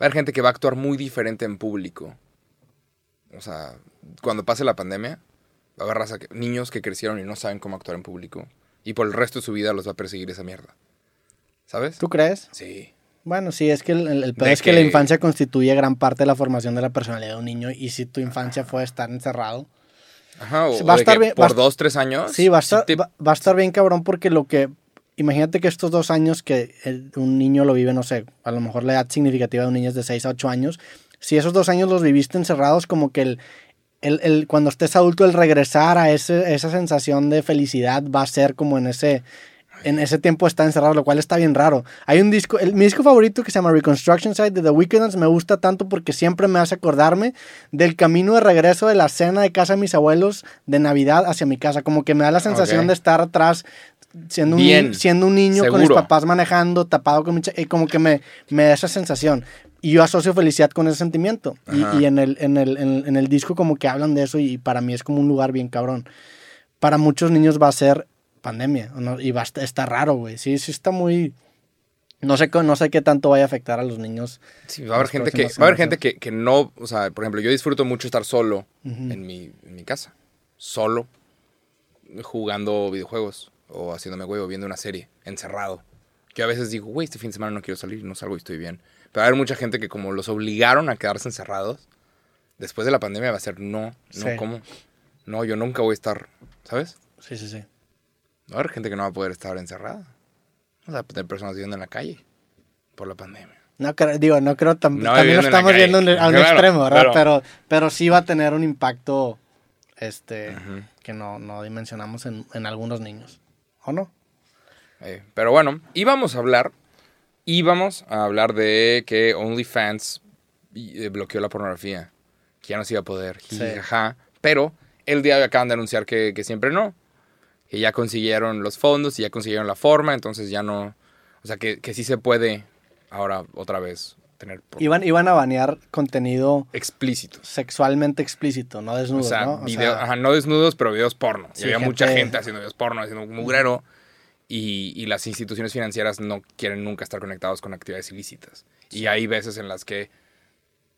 Va a haber gente que va a actuar muy diferente en público. O sea, cuando pase la pandemia, va a haber raza que- niños que crecieron y no saben cómo actuar en público. Y por el resto de su vida los va a perseguir esa mierda. ¿Sabes? ¿Tú crees? Sí. Bueno, sí, es que el, el- el pedo De es que... la infancia constituye gran parte de la formación de la personalidad de un niño y si tu infancia fue estar encerrado, Ajá, o, va a estar bien- por dos, tres años. sí, va a, estar, te- va, va a estar bien cabrón porque lo que... Imagínate que estos dos años que el- un niño lo vive, no sé, a lo mejor la edad significativa de un niño es de 6 a 8 años. Si esos dos años los viviste encerrados, como que el, el, el- cuando estés adulto, el regresar a ese, esa sensación de felicidad va a ser como en ese, en ese tiempo está encerrado, lo cual está bien raro. Hay un disco, el, mi disco favorito que se llama Reconstruction Side de The Weeknd's me gusta tanto porque siempre me hace acordarme del camino de regreso de la cena de casa de mis abuelos de Navidad hacia mi casa, como que me da la sensación de estar atrás siendo un, Bien, siendo un niño con mis papás manejando, tapado con mi y como que me, me da esa sensación. Y yo asocio felicidad con ese sentimiento. Y, Ajá. y en, el, en, el, en, el- en el disco como que hablan de eso y para mí es como un lugar bien cabrón. Para muchos niños va a ser pandemia ¿no? y va a estar, está raro, güey. Sí, sí está muy... No sé, no sé qué tanto vaya a afectar a los niños. Sí, va a haber gente que, va a haber gente que, que no, o sea, por ejemplo, yo disfruto mucho estar solo en, mi, en mi casa. Solo, jugando videojuegos o haciéndome güey o viendo una serie, encerrado. Yo a veces digo, güey, este fin de semana no quiero salir, no salgo y estoy bien. Pero va a haber mucha gente que como los obligaron a quedarse encerrados, después de la pandemia va a ser, no, no, Sí. ¿cómo? No, yo nunca voy a estar, ¿sabes? Sí, sí, sí. Va a haber gente que no va a poder estar encerrada. O sea, tener personas viviendo en la calle por la pandemia. No creo, digo, no creo tam- No también lo estamos viendo a un Claro, extremo, ¿verdad? claro. Pero, pero sí va a tener un impacto este, que no, no dimensionamos en, en algunos niños. ¿O no? Eh, pero bueno, íbamos a hablar, íbamos a hablar de que OnlyFans eh, bloqueó la pornografía, que ya no se iba a poder, Sí. pero el día acaban de anunciar que, que siempre no, que ya consiguieron los fondos y ya consiguieron la forma, entonces ya no, o sea, que, que sí se puede ahora otra vez tener por- Iban, iban a banear contenido explícitos. sexualmente explícito, no O desnudos, sea, ¿no? O video- sea, ajá, no desnudos, pero videos porno. Sí, y había mucha gente- gente haciendo videos porno, haciendo un mugrero. Y, y las instituciones financieras no quieren nunca estar conectados con actividades ilícitas. Y hay veces en las que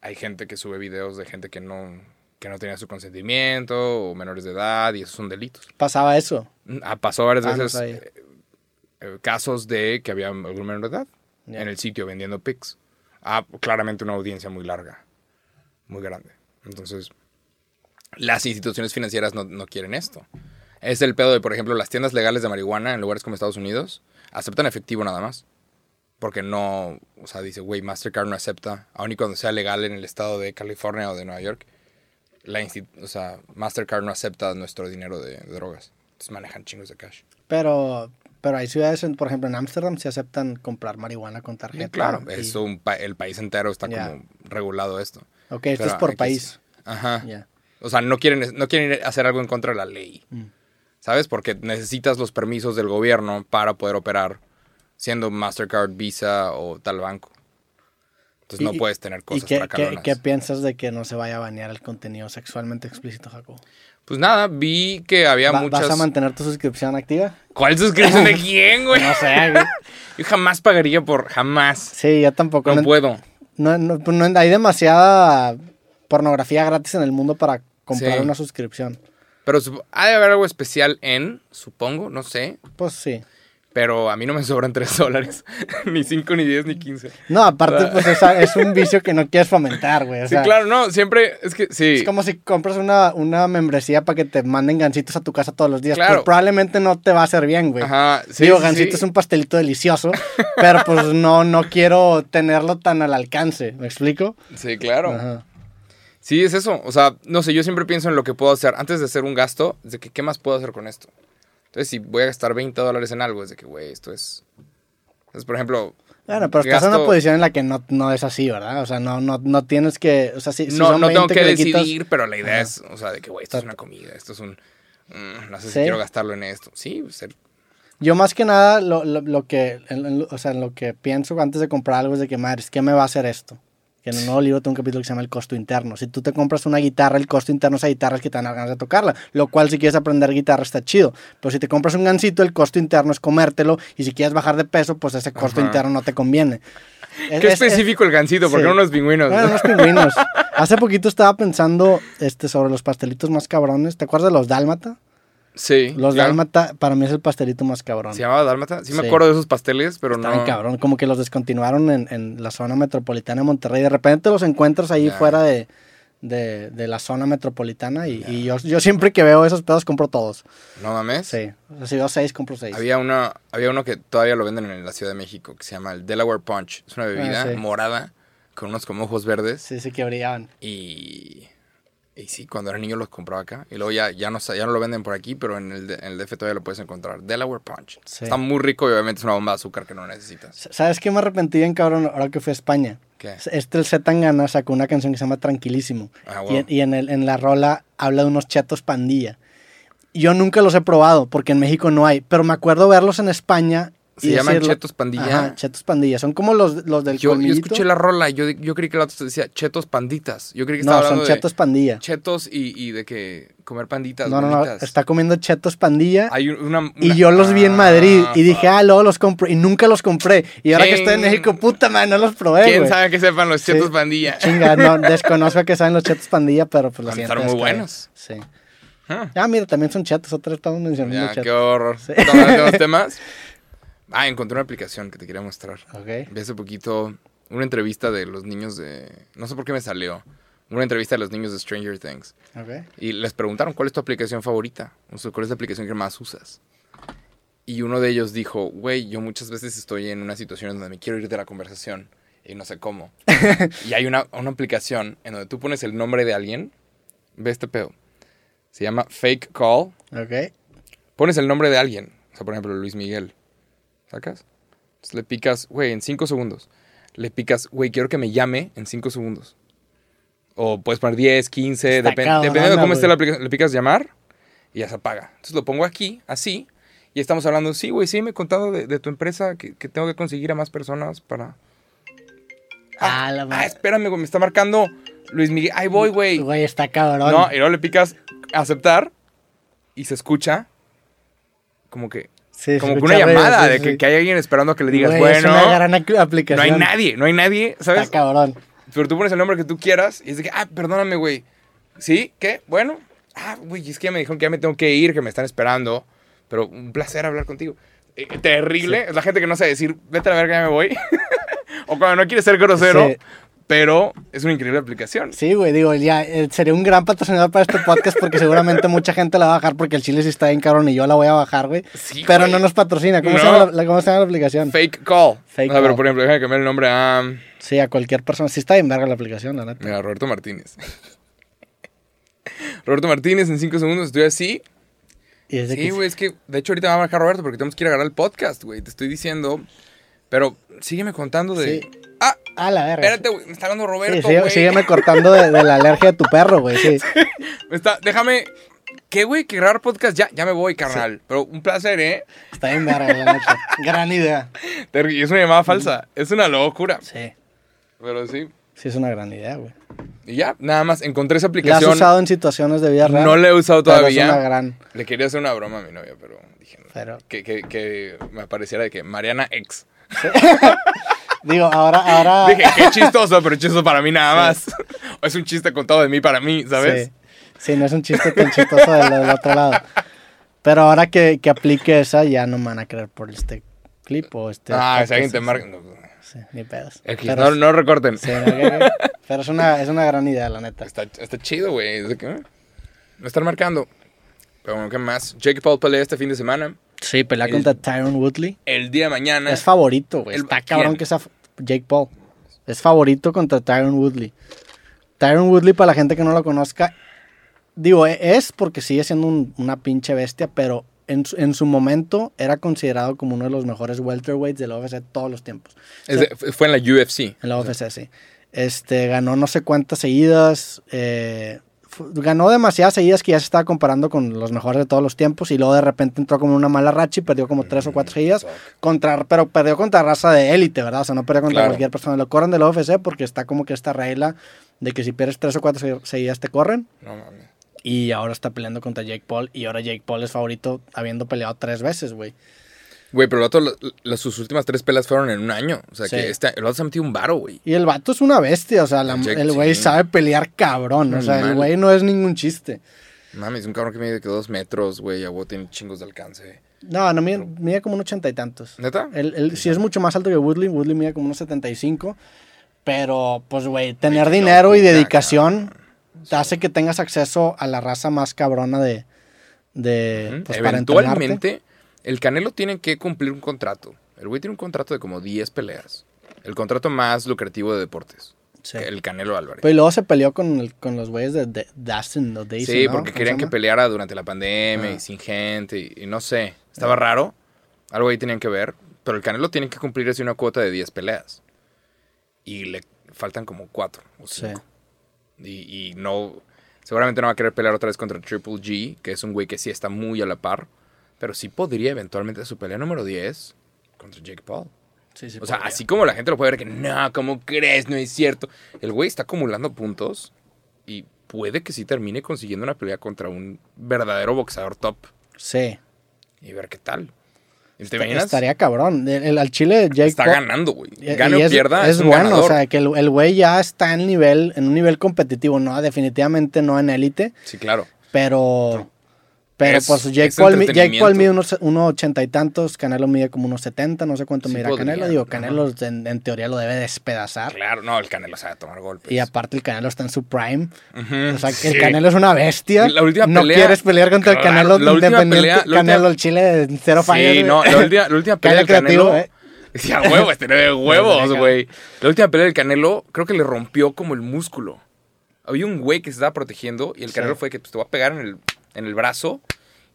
hay gente que sube videos de gente que no, que no tenía su consentimiento o menores de edad y esos son delitos. pasaba eso. Ah, Pasó varias Ah, veces eh, eh, casos de que había algún menor de edad en el sitio vendiendo pics. Ah, claramente una audiencia muy larga, muy grande. Entonces, las instituciones financieras no, no quieren esto. Es el pedo de, por ejemplo, las tiendas legales de marihuana en lugares como Estados Unidos aceptan efectivo nada más. Porque no, o sea, dice, güey, Mastercard no acepta, aun y cuando sea legal en el estado de California o de Nueva York, la o sea, Mastercard no acepta nuestro dinero de, de drogas. Entonces manejan chingos de cash. Pero, pero hay ciudades, en- por ejemplo, en Ámsterdam se aceptan comprar marihuana con Sí, tarjeta. claro, y- es un pa- el país entero está como regulado esto. Ok, esto es por país. Ajá. O sea, no quieren, no quieren hacer algo en contra de la ley. Mm. ¿Sabes? Porque necesitas los permisos del gobierno para poder operar siendo Mastercard, Visa o tal banco. Entonces no Y- puedes tener ¿Y cosas qué, qué, tracalonas. qué piensas de que no se vaya a banear el contenido sexualmente explícito, Jacob? Pues nada, vi que había Va- muchas... ¿Vas a mantener tu suscripción activa? ¿Cuál suscripción de quién, güey? No sé, güey. Yo jamás pagaría por... Jamás. Sí, yo tampoco. No No, puedo. no, no- pues no- hay demasiada pornografía gratis en el mundo para comprar Sí. una suscripción. Pero ha de haber algo especial en, supongo, no sé. Pues sí. Pero a mí no me sobran 3 dólares. ni 5, ni 10, ni 15. No, aparte, pues es un vicio que no quieres fomentar, güey. O sí, claro, no, siempre es que sí. Es como si compras una, una membresía para que te manden gancitos a tu casa todos los días. Claro. Pues probablemente no te va a hacer bien, güey. Ajá, sí. Digo, gancito sí. es un pastelito delicioso, pero pues no, no quiero tenerlo tan al alcance. ¿Me explico? Sí, claro. Ajá. Sí, es eso. O sea, no sé, yo siempre pienso en lo que puedo hacer. Antes de hacer un gasto, de que, ¿qué más puedo hacer con esto? Entonces, si voy a gastar 20 dólares en algo, es de que, güey, esto es... Entonces, por ejemplo... Bueno, pero estás en gasto- una posición en la que no, no es así, ¿verdad? O sea, no, no, no tienes que. O sea, si, si no, son no tengo 20 que quitas- decidir, pero la idea es, o sea, de que, güey, esto es una comida, esto es un... mm, no sé si Sí. quiero gastarlo en esto. Sí, pues, el- Yo más que nada lo, lo, lo que, en- en- o sea, lo que pienso antes de comprar algo es de que, madre, ¿qué me va a hacer esto? Que en un nuevo libro tengo un capítulo que se llama El costo interno. Si tú te compras una guitarra, el costo interno de esa guitarra es que te dan ganas de tocarla. Lo cual, si quieres aprender guitarra, está chido. Pero si te compras un gancito, el costo interno es comértelo. Y si quieres bajar de peso, pues ese costo Ajá. interno no te conviene. Es- Qué es- es- específico el gancito, porque sí. no unos pingüinos. bueno, unos pingüinos. Hace poquito estaba pensando este, sobre los pastelitos más cabrones. ¿Te acuerdas de los dálmata? Sí. Los claro. dálmata, para mí es el pastelito más cabrón. ¿Se llamaba Dálmata? Sí, me Sí. acuerdo de esos pasteles, pero Estaban no... cabrón, como que los descontinuaron en, en la zona metropolitana de Monterrey. De repente los encuentras ahí fuera de, de, de la zona metropolitana y, y yo, yo siempre que veo esos pedos compro todos. No mames. Sí, o sea, si veo seis, compro seis. Había, una, había uno que todavía lo venden en la Ciudad de México, que se llama el Delaware Punch. Es una bebida Ah, sí. morada, con unos como ojos verdes. Sí, sí que brillaban. Y, y sí, cuando era niño los compraba acá. Y luego ya, ya, no, ya no lo venden por aquí, pero en el, en el DF todavía lo puedes encontrar. Delaware Punch. Sí. Está muy rico y obviamente es una bomba de azúcar que no necesitas. ¿Sabes qué me arrepentí bien, cabrón, ahora que fui a España? ¿Qué? Este, el Zetangana sacó una canción que se llama Tranquilísimo. Ah, Y, wow. en- y en, el, en la rola habla de unos chetos pandilla. Yo nunca los he probado porque en México no hay, pero me acuerdo verlos en España. Se llaman decirlo- chetos pandilla. Ajá, chetos pandilla. Son como los, los del Yo, yo colmillito. escuché la rola y yo, yo creí que el otro decía chetos panditas. Yo creí que No, estaba son hablando chetos de pandilla. chetos y, y de que comer panditas. No, no, no. Está comiendo chetos pandilla. Hay un- una, Y yo los vi en Madrid Ah, y dije, ah, luego los compré. Y nunca los compré. Y ahora que estoy en ¿Quién- México, puta madre, no los probé, ¿Quién sabe que sepan los chetos Sí. pandilla? Chinga, no, desconozco que saben los chetos pandilla, pero pues lo Van a siento. estar muy que- buenos. Sí. Ah, Ah, mira, también son chetos. Otra vez estamos mencionando ya, chetos. qué horror. Sí. ¿Estamos hablando de los temas? Ah, encontré una aplicación que te quería mostrar. Ok. Vi hace poquito una entrevista de los niños de... No sé por qué me salió. Una entrevista de los niños de Stranger Things. Ok. Y les preguntaron cuál es tu aplicación favorita. O sea, cuál es la aplicación que más usas. Y uno de ellos dijo, güey, yo muchas veces estoy en una situación donde me quiero ir de la conversación y no sé cómo. y hay una, una aplicación en donde tú pones el nombre de alguien. Ve este pedo. Se llama Fake Call. Ok. Pones el nombre de alguien. O sea, por ejemplo, Luis Miguel. ¿Sacas? Entonces le picas, güey, en 5 segundos. Le picas, güey, quiero que me llame en 5 segundos. O puedes poner 10, 15, Está depen- cabrona, dependiendo de cómo esté la aplicación. Le picas llamar y ya se apaga. Entonces lo pongo aquí, así. Y estamos hablando, sí, güey, sí, me he contado de, de tu empresa que, que tengo que conseguir a más personas para... Ah, la Ah, madre. espérame, güey, me está marcando Luis Miguel. Ahí voy, güey. Güey, está cabrón. No, y luego le picas aceptar y se escucha como que Sí, como que una llamada sí, de que, sí. que hay alguien esperando a que le digas, Güey, Es bueno, una gran ac- no aplicación. hay nadie, no hay nadie, ¿sabes? Está cabrón. Pero tú pones el nombre que tú quieras y es de que, ah, perdóname, güey. ¿Sí? ¿Qué? Bueno. Ah, güey, es que ya me dijeron que ya me tengo que ir, que me están esperando. Pero un placer hablar contigo. Eh, terrible. Es la gente que no sabe decir, vete a la verga, ya me voy. o cuando no quiere ser grosero. Sí. Pero es una increíble aplicación. Sí, güey, digo, ya eh, sería un gran patrocinador para este podcast porque seguramente mucha gente la va a bajar porque el chile sí está bien cabrón y yo la voy a bajar, güey. Sí, pero güey. no nos patrocina. ¿Cómo, se llama la, la- ¿Cómo se llama la aplicación? Fake call. Fake o sea, pero por ejemplo, déjame cambiar el nombre a. Sí, a cualquier persona. Sí está bien verga la aplicación, la neta. Mira, Roberto Martínez. Roberto Martínez, en cinco segundos estoy así. Y Sí, güey, es que de hecho ahorita me va a marcar Roberto porque tenemos que ir a agarrar el podcast, güey. Te estoy diciendo. Pero sígueme contando de. Sí. Ah, la verga. espérate, güey. Me está hablando Sí, Roberto, güey. sígueme cortando de, de la alergia de tu perro, güey, sí. Está- déjame. ¿Qué, güey? Que grabar podcast ya, ya me voy, carnal. Pero un placer, ¿eh? Está bien verga, la neta. Gran idea. Y es una llamada falsa. Es una locura. Sí, Pero sí. sí es una gran idea, güey. Y ya, nada más. Encontré esa La has aplicación. usado en situaciones de vida real. No la he usado pero todavía. Es una gran... Le quería hacer una broma a mi novia, pero dije no. Pero... Que, que, que me apareciera de que Mariana X. Digo, ahora... ahora... Dije, qué chistoso, pero chistoso para mí nada más. O es un chiste contado de mí para mí, ¿sabes? Sí. Sí, no es un chiste tan chistoso del, del otro lado. Pero ahora que, que aplique esa, ya no me van a creer por este clip o este... ah, si alguien te sí, marca. Sí, no, sí, ni pedos. Pero no, sí- no recorten. sí. Pero es una, es una gran idea, la neta. Está, está chido, güey. Eh, Me están marcando. Pero bueno, ¿qué más? Jake Paul pelea este fin de semana. Sí, pelea El- contra Tyron Woodley. El día de mañana. Es favorito, güey. Está cabrón ¿quién? que sea Jake Paul. Es favorito contra Tyron Woodley. Tyron Woodley, para la gente que no lo conozca, digo, e- es porque sigue siendo un- una pinche bestia, pero en su, en su momento era considerado como uno de los mejores welterweights de la UFC de todos los tiempos. De- fue en la UFC. En la UFC, sí. Este, ganó no sé cuántas seguidas. eh, ganó demasiadas seguidas que ya se estaba comparando con los mejores de todos los tiempos. Y luego de repente entró como una mala racha y perdió como tres o cuatro seguidas. Contra, pero perdió contra raza de élite, ¿verdad? O sea, no perdió contra Claro. cualquier persona. Lo corren de la UFC porque está como que esta regla de que si pierdes tres o cuatro se- seguidas te corren. No mames. Y ahora está peleando contra Jake Paul. Y ahora Jake Paul es favorito habiendo peleado tres veces, güey. Güey, pero el vato, la- la- sus últimas tres pelas fueron en un año. O sea, Sí. que este, el vato se ha metido un varo, güey. Y el vato es una bestia, o sea, la- el güey sí. sabe pelear cabrón, o sea, el güey no es ningún chiste. Mames, es un cabrón que mide que dos metros, güey. Y tiene chingos de alcance. No, no, mide, mide como un ochenta y tantos. ¿Neta? Él, él sí es mucho más alto que Woodley, Woodley mide como unos 75, pero pues, güey, tener dinero y dedicación te hace que tengas acceso a la raza más cabrona de, de Ujú. pues, para. Eventualmente, el Canelo tiene que cumplir un contrato. El güey tiene un contrato de como 10 peleas. El contrato más lucrativo de deportes. Sí. El Canelo Álvarez. Pero y luego se peleó con, el- con los güeyes de, de Dustin o Daisy, sí, ¿no? porque ¿Cómo querían que peleara durante la pandemia Ah. y sin gente y, y no sé. Estaba raro. Algo ahí tenían que ver. Pero el Canelo tiene que cumplir así una cuota de 10 peleas. Y le faltan como 4 o Sí. 5. Y, y no... Seguramente no va a querer pelear otra vez contra Triple G, que es un güey que sí está muy a la par. Pero sí podría eventualmente su pelea número 10 contra Jake Paul. Sí, sí, O sea, podría. así como la gente lo puede ver que no, ¿cómo crees? No es cierto. El güey está acumulando puntos y puede que sí termine consiguiendo una pelea contra un verdadero boxeador top Sí. y ver qué tal. ¿Y ¿Te imaginas? Estaría cabrón. El, el- al Chile, Jake Está Paul- ganando, güey. Gane y o es, pierda, es es, un bueno, ganador. o sea, que el el güey ya está en nivel, en un nivel competitivo, no, definitivamente no en élite, sí, claro. pero, pero Es- pues Jake Paul, Jake Paul mide unos, unos ochenta y tantos, Canelo mide como unos 70, no sé cuánto Sí mide Canelo, digo. Canelo en, en teoría lo debe despedazar, Claro, no, el Canelo sabe tomar golpes. y aparte el Canelo está en su prime, o sea, sí. el Canelo es una bestia, La última no quieres pelear contra el Canelo la última independiente, pelea- la última- Canelo el Chile de cero fallas, Sí, no, la última, la última pelea del creativo, Canelo. eh. Sí, a huevo, este de huevos, güey. La última pelea del Canelo, creo que le rompió como el músculo. Había un güey que se estaba protegiendo y el Sí. Canelo fue que pues, te va a pegar en el en el brazo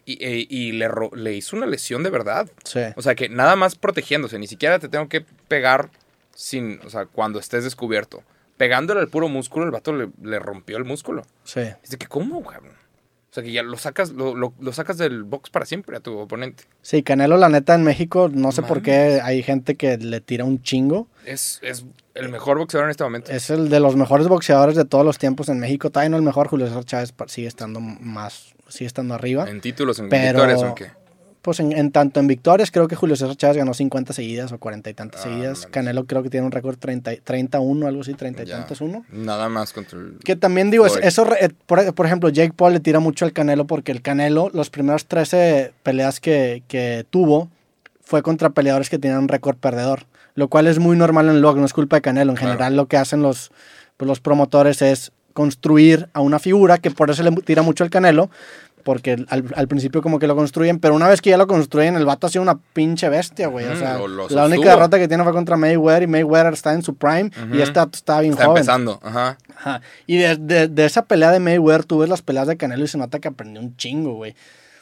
y, e- y le, le hizo una lesión de verdad. Sí. O sea, que nada más protegiéndose, ni siquiera te tengo que pegar sin, o sea, cuando estés descubierto. Pegándole al puro músculo, el vato le, le rompió el músculo. Sí. Dice que, ¿cómo, cabrón? O sea, que ya lo sacas, lo, lo- lo sacas del box para siempre a tu oponente. Sí, Canelo, la neta, en México, no sé por qué hay gente que le tira un chingo. Es, es el mejor boxeador en este momento. Es el de los mejores boxeadores de todos los tiempos en México. Todavía no el mejor, Julio César Chávez sigue estando más, sigue estando arriba. En títulos, en Pero- victorias, ¿o en qué? Pues en, en tanto en victorias, creo que Julio César Chávez ganó 50 seguidas o 40 y tantas Ah, seguidas. Canelo creo que tiene un récord 30, y- 31, algo así, 30 y Ya. tantos uno. Nada más contra el... Que también digo, es- Floyd. eso, eh, por, por ejemplo, Jake Paul le tira mucho al Canelo porque el Canelo, los primeros 13 peleas que, que tuvo, fue contra peleadores que tenían un récord perdedor. Lo cual es muy normal en el LOC, no es culpa de Canelo. En Claro. general lo que hacen los, pues, los promotores es construir a una figura, que por eso le tira mucho al Canelo, porque al, al principio como que lo construyen, pero una vez que ya lo construyen, el vato ha sido una pinche bestia, güey. O sea, lo- lo la única derrota que tiene fue contra Mayweather y Mayweather está en su prime Ujú. y este vato estaba bien Está joven. empezando, ajá. Ajá. Y de, de- de esa pelea de Mayweather, tú ves las peleas de Canelo y se nota que aprendió un chingo, güey.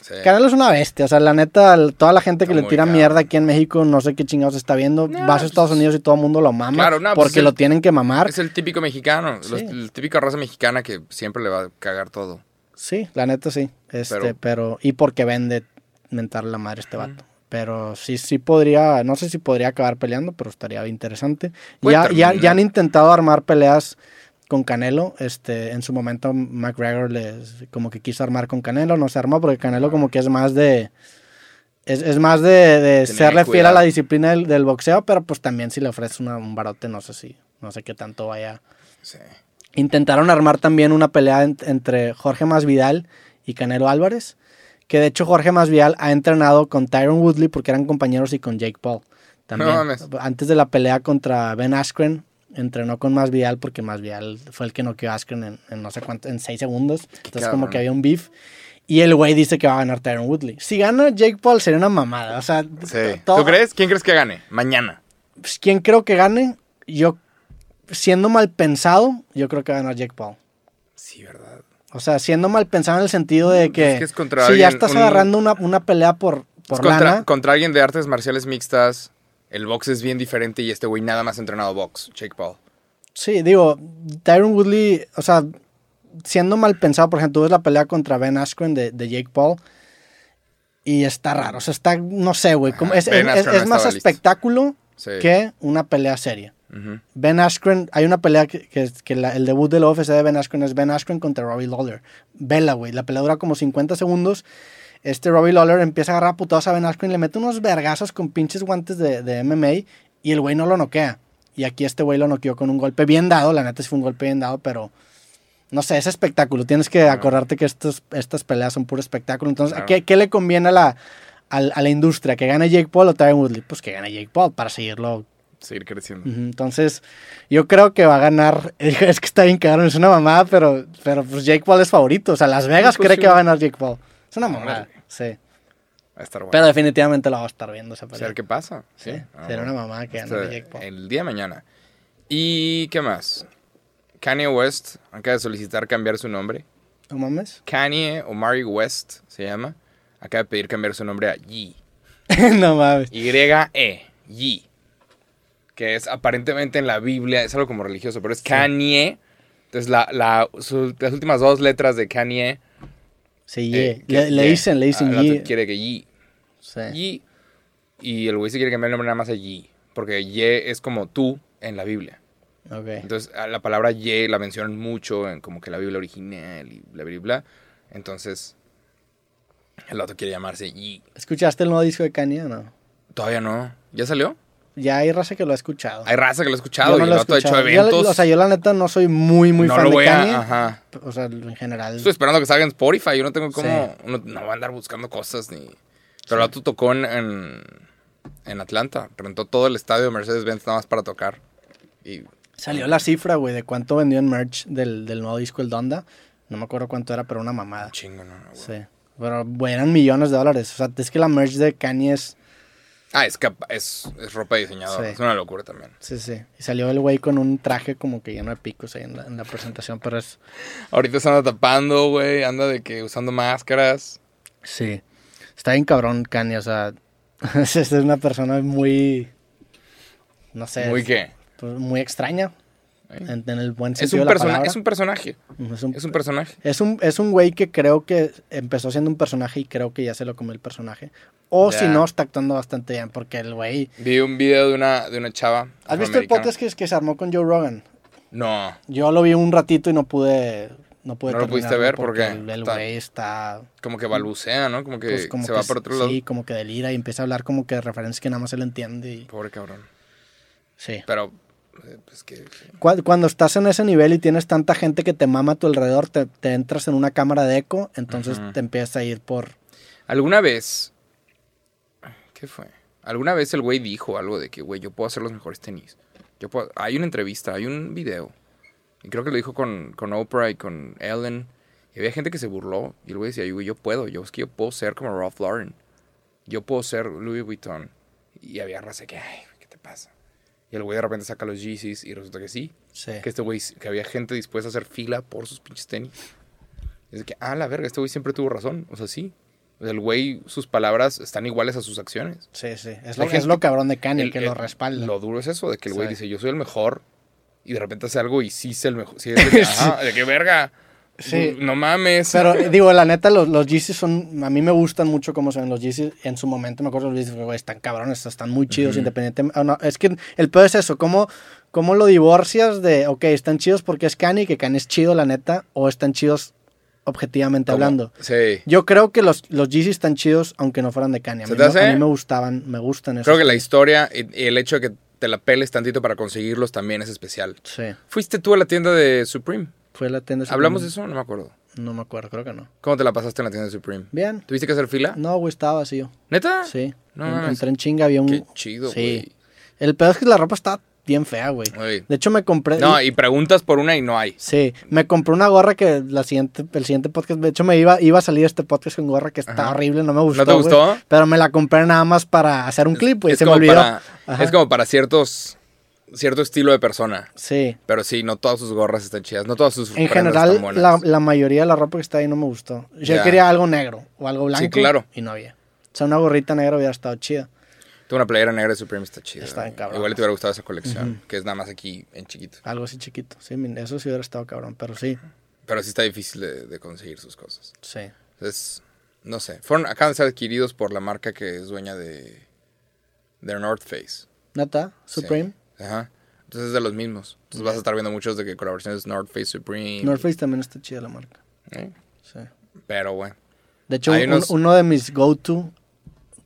Sí. Canelo es una bestia, o sea, la neta, toda la gente que Está le tira cabrón. mierda aquí en México, no sé qué chingados está viendo. No, Vas a Estados pues, Unidos y todo el mundo lo mama Claro, no, pues, porque el- lo tienen que mamar. Es el típico mexicano, los- Sí. el típica raza mexicana que siempre le va a cagar todo. Sí, la neta sí. Este, pero, Pero- y porque vende mentarle la madre a este vato. Pero sí, sí podría, no sé si podría acabar peleando, pero estaría interesante. Ya, ya, ya han intentado armar peleas con Canelo. Este, en su momento McGregor les, como que quiso armar con Canelo, no se armó porque Canelo como que es más de es, es más de, de serle fiel a la disciplina del, del boxeo, pero pues también si le ofreces una- un barote, no sé si, no sé qué tanto vaya. Sí. Intentaron armar también una pelea en- entre Jorge Masvidal y Canelo Álvarez, que de hecho Jorge Masvidal ha entrenado con Tyron Woodley porque eran compañeros y con Jake Paul. También. No. Antes de la pelea contra Ben Askren, entrenó con Masvidal porque Masvidal fue el que noqueó a Askren en, en no sé cuánto, en seis segundos. Entonces como que había un beef. Y el güey dice que va a ganar Tyron Woodley. Si gana Jake Paul sería una mamada. O sea, Sí. todo- ¿Tú crees? ¿Quién crees que gane? Mañana. pues, ¿Quién creo que gane? Yo, siendo mal pensado, yo creo que va a ganar Jake Paul. Sí, ¿verdad? O sea, siendo mal pensado en el sentido de que, Es que es si ya alguien, estás un- agarrando una, una pelea por, Es por contra, lana, contra alguien de artes marciales mixtas, el box es bien diferente y este güey nada más ha entrenado box, Jake Paul. sí, digo, Tyron Woodley, o sea, siendo mal pensado, por ejemplo, tú ves la pelea contra Ben Askren de, de Jake Paul y está raro, o sea, está, no sé, güey, es, es- es no más espectáculo Sí. que una pelea seria. Ujú. Ben Askren, hay una pelea que, que, que la- el debut del UFC de Ben Askren es Ben Askren contra Robbie Lawler. Vela, güey. La pelea dura como 50 segundos. Este Robbie Lawler empieza a agarrar a putados a Ben Askren, le mete unos vergazos con pinches guantes de, de MMA y el güey no lo noquea. Y aquí este güey lo noqueó con un golpe bien dado. La neta sí fue un golpe bien dado, pero no sé, es espectáculo. Tienes que acordarte que estos, estas peleas son puro espectáculo. Entonces, Claro. ¿qué, qué le conviene a la, a la industria? ¿Que gane Jake Paul o Tyron Woodley? Pues que gane Jake Paul para seguirlo Seguir creciendo. Entonces, yo creo que va a ganar. Es que está bien cabrón, es una mamada, pero, pero pues Jake Paul es favorito. O sea, Las Vegas pues cree que va a ganar Jake Paul. Es una mamada. Sí. Va a estar bueno. Pero definitivamente lo va a estar viendo esa O sea, pelea. ¿qué pasa? Sí, Ah, será bueno. una mamada que gane Este. El día de mañana. ¿Y qué más? Kanye West acaba de solicitar cambiar su nombre. ¿No mames? Kanye Omari West se llama. Acaba de pedir cambiar su nombre a Yee. no mames. Y-E. Yee. Que es aparentemente en la Biblia, es algo como religioso, pero es Kanye. Entonces, la, la- su- las últimas dos letras de Kanye. Sí, eh, yeah. le, Ye. dicen, le dicen Ah, el Ye. quiere que Yee. Sí. Y el güey se quiere cambiar el nombre nada más a Yee. Porque Ye es como tú en la Biblia. Ok. Entonces, la palabra Ye la mencionan mucho en como que la Biblia original y bla, bla, bla. Entonces, el otro quiere llamarse Yi. ¿Escuchaste el nuevo disco de Kanye o no? Todavía no. ¿Ya salió? Ya hay raza que lo ha escuchado. Hay raza que lo ha escuchado Yo no y el lo he ha hecho. Yo, eventos. o sea, yo la neta no soy muy, muy no fan lo de voy Kanye. a... Ajá. O sea, en general. Estoy esperando que salga en Spotify. Yo no tengo cómo... Sí. uno no va a andar buscando cosas ni... Pero el vato tocó en, en, en Atlanta. Rentó todo el estadio de Mercedes-Benz nada más para tocar. Y Salió la cifra, güey, de cuánto vendió en merch del, del nuevo disco El Donda. No me acuerdo cuánto era, pero una mamada. chingo, no, no, güey. Sí. Pero, güey, eran millones de dólares. O sea, es que la merch de Kanye es... Ah, es, capa- es, es ropa diseñadora. Sí. Es una locura también. Sí, sí. Y salió el güey con un traje como que lleno de picos ahí en la, en la presentación, pero es... Ahorita se anda tapando, güey. Anda de que usando máscaras. Sí. Está bien cabrón Kanye, o sea... es una persona muy... No sé. Muy que. pues, muy extraña. En, en el buen Es sentido un, de la palabra. es un personaje. Es un- Es un personaje. Es un, es un güey que creo que empezó siendo un personaje y creo que ya se lo comió el personaje. O si no, está actuando bastante bien, porque el güey... Vi un video de una, de una chava. ¿Has visto el podcast que, que se armó con Joe Rogan? No. Yo lo vi un ratito y no pude... No, pude ¿No lo pudiste ver? porque El güey está... Como que balbucea, ¿no? Como que pues, como se que va por otro lado. Sí, como que delira y empieza a hablar como que de referencias que nada más él entiende. Y, Pobre cabrón. sí. Pero, pues que. Cu- Cuando estás en ese nivel y tienes tanta gente que te mama a tu alrededor, te, te entras en una cámara de eco, entonces te empieza a ir por... ¿Alguna vez. ¿Qué fue? ¿Alguna vez el güey dijo algo de que, güey, yo puedo hacer los mejores tenis? Yo puedo... Hay una entrevista, hay un video. Y creo que lo dijo con, con Oprah y con Ellen. Y había gente que se burló. Y el güey decía, güey, yo puedo. Yo es que yo puedo ser como Ralph Lauren. Yo puedo ser Louis Vuitton. Y había raza que, ay, ¿qué te pasa? Y el güey de repente saca los Yeezys y resulta que sí. Sí. Que este güey, que había gente dispuesta a hacer fila por sus pinches tenis. Es de que, ah, la verga, este güey siempre tuvo razón. O sea, sí. El güey, sus palabras están iguales a sus acciones. Sí, sí. Es lo, gente- es lo cabrón de Kanye, El- que el- lo respalda. Lo duro es eso, de que el güey Sí. dice, yo soy el mejor. Y de repente hace algo y sí es el mejor. Sí, es ajá, de que verga. Sí. No mames. Pero eh, digo, la neta, los, los Yeezys son. A mí me gustan mucho cómo se ven los Yeezys. En su momento me acuerdo los Yeezys, güey, están cabrones, están muy chidos, Ujú. independientemente. ah, no, es que el peor es eso, ¿cómo, ¿cómo lo divorcias de, ok, están chidos porque es Kanye, que Kanye es chido, la neta, o están chidos objetivamente hablando? Sí. Yo creo que los, los Yeezys están chidos, aunque no fueran de Kanye. A ¿Se mí, hace? a mí me gustaban, me gustan esos. Creo que la historia y, y el hecho de que te la peles tantito para conseguirlos también es especial. Sí, Fuiste tú a la tienda de Supreme. Fue la tienda. ¿Hablamos de eso? No me acuerdo. No me acuerdo, creo que no. ¿Cómo te la pasaste en la tienda de Supreme? Bien. ¿Tuviste que hacer fila? No, güey, estaba vacío. ¿Neta? Sí. No En- entré en chinga, había un. Qué chido, Sí. güey. El peor es que la ropa está bien fea, güey. De hecho, me compré. No, y preguntas por una y no hay. Sí, me compré una gorra que la siguiente, el siguiente podcast, de hecho me iba, iba a salir este podcast con gorra que está Ajá. horrible, no me gustó. te güey, gustó? pero me la compré nada más para hacer un clip, güey, se me olvidó. para, es como para ciertos cierto estilo de persona. Sí. Pero sí, no todas sus gorras están chidas. No todas sus En general, están buenas. la, la mayoría de la ropa que está ahí no me gustó. Yo Ya. quería algo negro o algo blanco. claro. Y no había. O sea, una gorrita negra hubiera estado chida. Tengo una playera negra de Supreme, está chida. Está güey. cabrón. Igual te hubiera gustado esa colección, que es nada más aquí en chiquito. Algo así chiquito. Sí, eso sí hubiera estado cabrón, pero sí. Pero sí está difícil de, de conseguir sus cosas. Sí. Es, no sé, fueron, acaban de ser adquiridos por la marca que es dueña de, de North Face. ¿Neta? ¿Supreme? Sí. Ajá. Entonces es de los mismos. Entonces vas a estar viendo muchos de que colaboraciones North Face Supreme. North Face también está chida la marca. ¿eh? Sí. Pero bueno. De hecho, Hay un- unos- uno de mis go-to,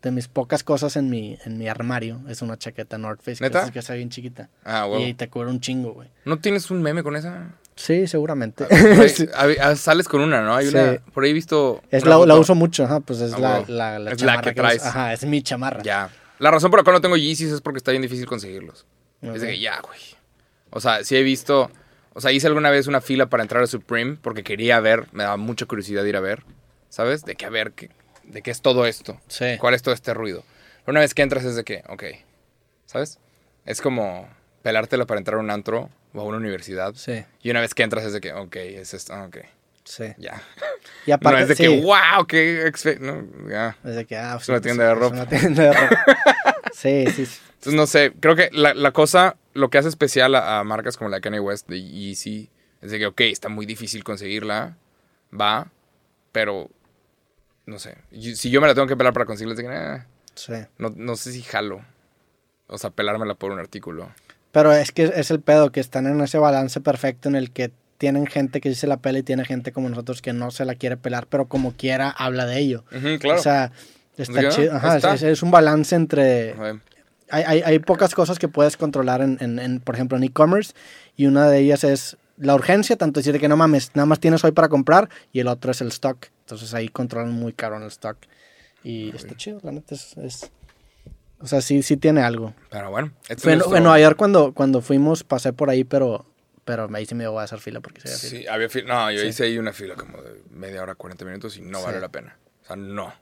de mis pocas cosas en mi, en mi armario, es una chaqueta North Face. ¿Neta? Que, es- que está bien chiquita. Ah, huevo. Y te cubre un chingo, güey. ¿No tienes un meme con esa? Sí, seguramente. Ahí- Sí. ah, ah, sales con una, ¿no? Hay Sí. una. Por ahí he visto. Es la, la uso mucho, ajá, pues es Ah, la, la, la Es la que traes. Ajá, es mi chamarra. Ya. La razón por la cual no tengo Yeezys es porque está bien difícil conseguirlos. Es de que ya, güey. O sea, sí he visto. O sea, hice alguna vez una fila para entrar a Supreme porque quería ver, me daba mucha curiosidad ir a ver. ¿Sabes? De que a ver, qué- de qué es todo esto. Sí. ¿Cuál es todo este ruido? Pero una vez que entras es de que, ok. ¿Sabes? Es como pelártela para entrar a un antro o a una universidad. Sí, Y una vez que entras es de que, ok, es esto, ok, sí. ya. Y aparte, no es de sí, que, wow, qué no, ya. Es de que, ah, Es una tienda de ropa. Es una tienda de ropa. Sí, sí, sí. Entonces, no sé, creo que la, la cosa, lo que hace especial a, a marcas como la de Kanye West de Yeezy, es de que, ok, está muy difícil conseguirla, va, pero, no sé, si yo me la tengo que pelar para conseguirla, es de que, eh, sí. no, no sé si jalo, o sea, pelármela por un artículo. Pero es que es el pedo, que están en ese balance perfecto en el que tienen gente que sí se la pela y tiene gente como nosotros que no se la quiere pelar, pero como quiera habla de ello. Claro. O sea, está Ya, chido. Ajá, está. Es, es un balance entre... Hay, hay, hay pocas cosas que puedes controlar, en, en- en, por ejemplo, en e-commerce, y una de ellas es la urgencia, tanto decir que no mames, nada más tienes hoy para comprar, y el otro es el stock. Entonces ahí controlan muy caro el stock. Y está chido, la neta es... es- o sea, sí, sí tiene algo. Pero bueno, este Fue es en, nuestro- en Nueva York cuando, cuando fuimos, pasé por ahí, pero, pero ahí sí me voy a hacer fila porque sí había fila. Sí, había fila. No, yo Sí. hice ahí una fila como de media hora, 40 minutos y no Sí. vale la pena. O sea, no.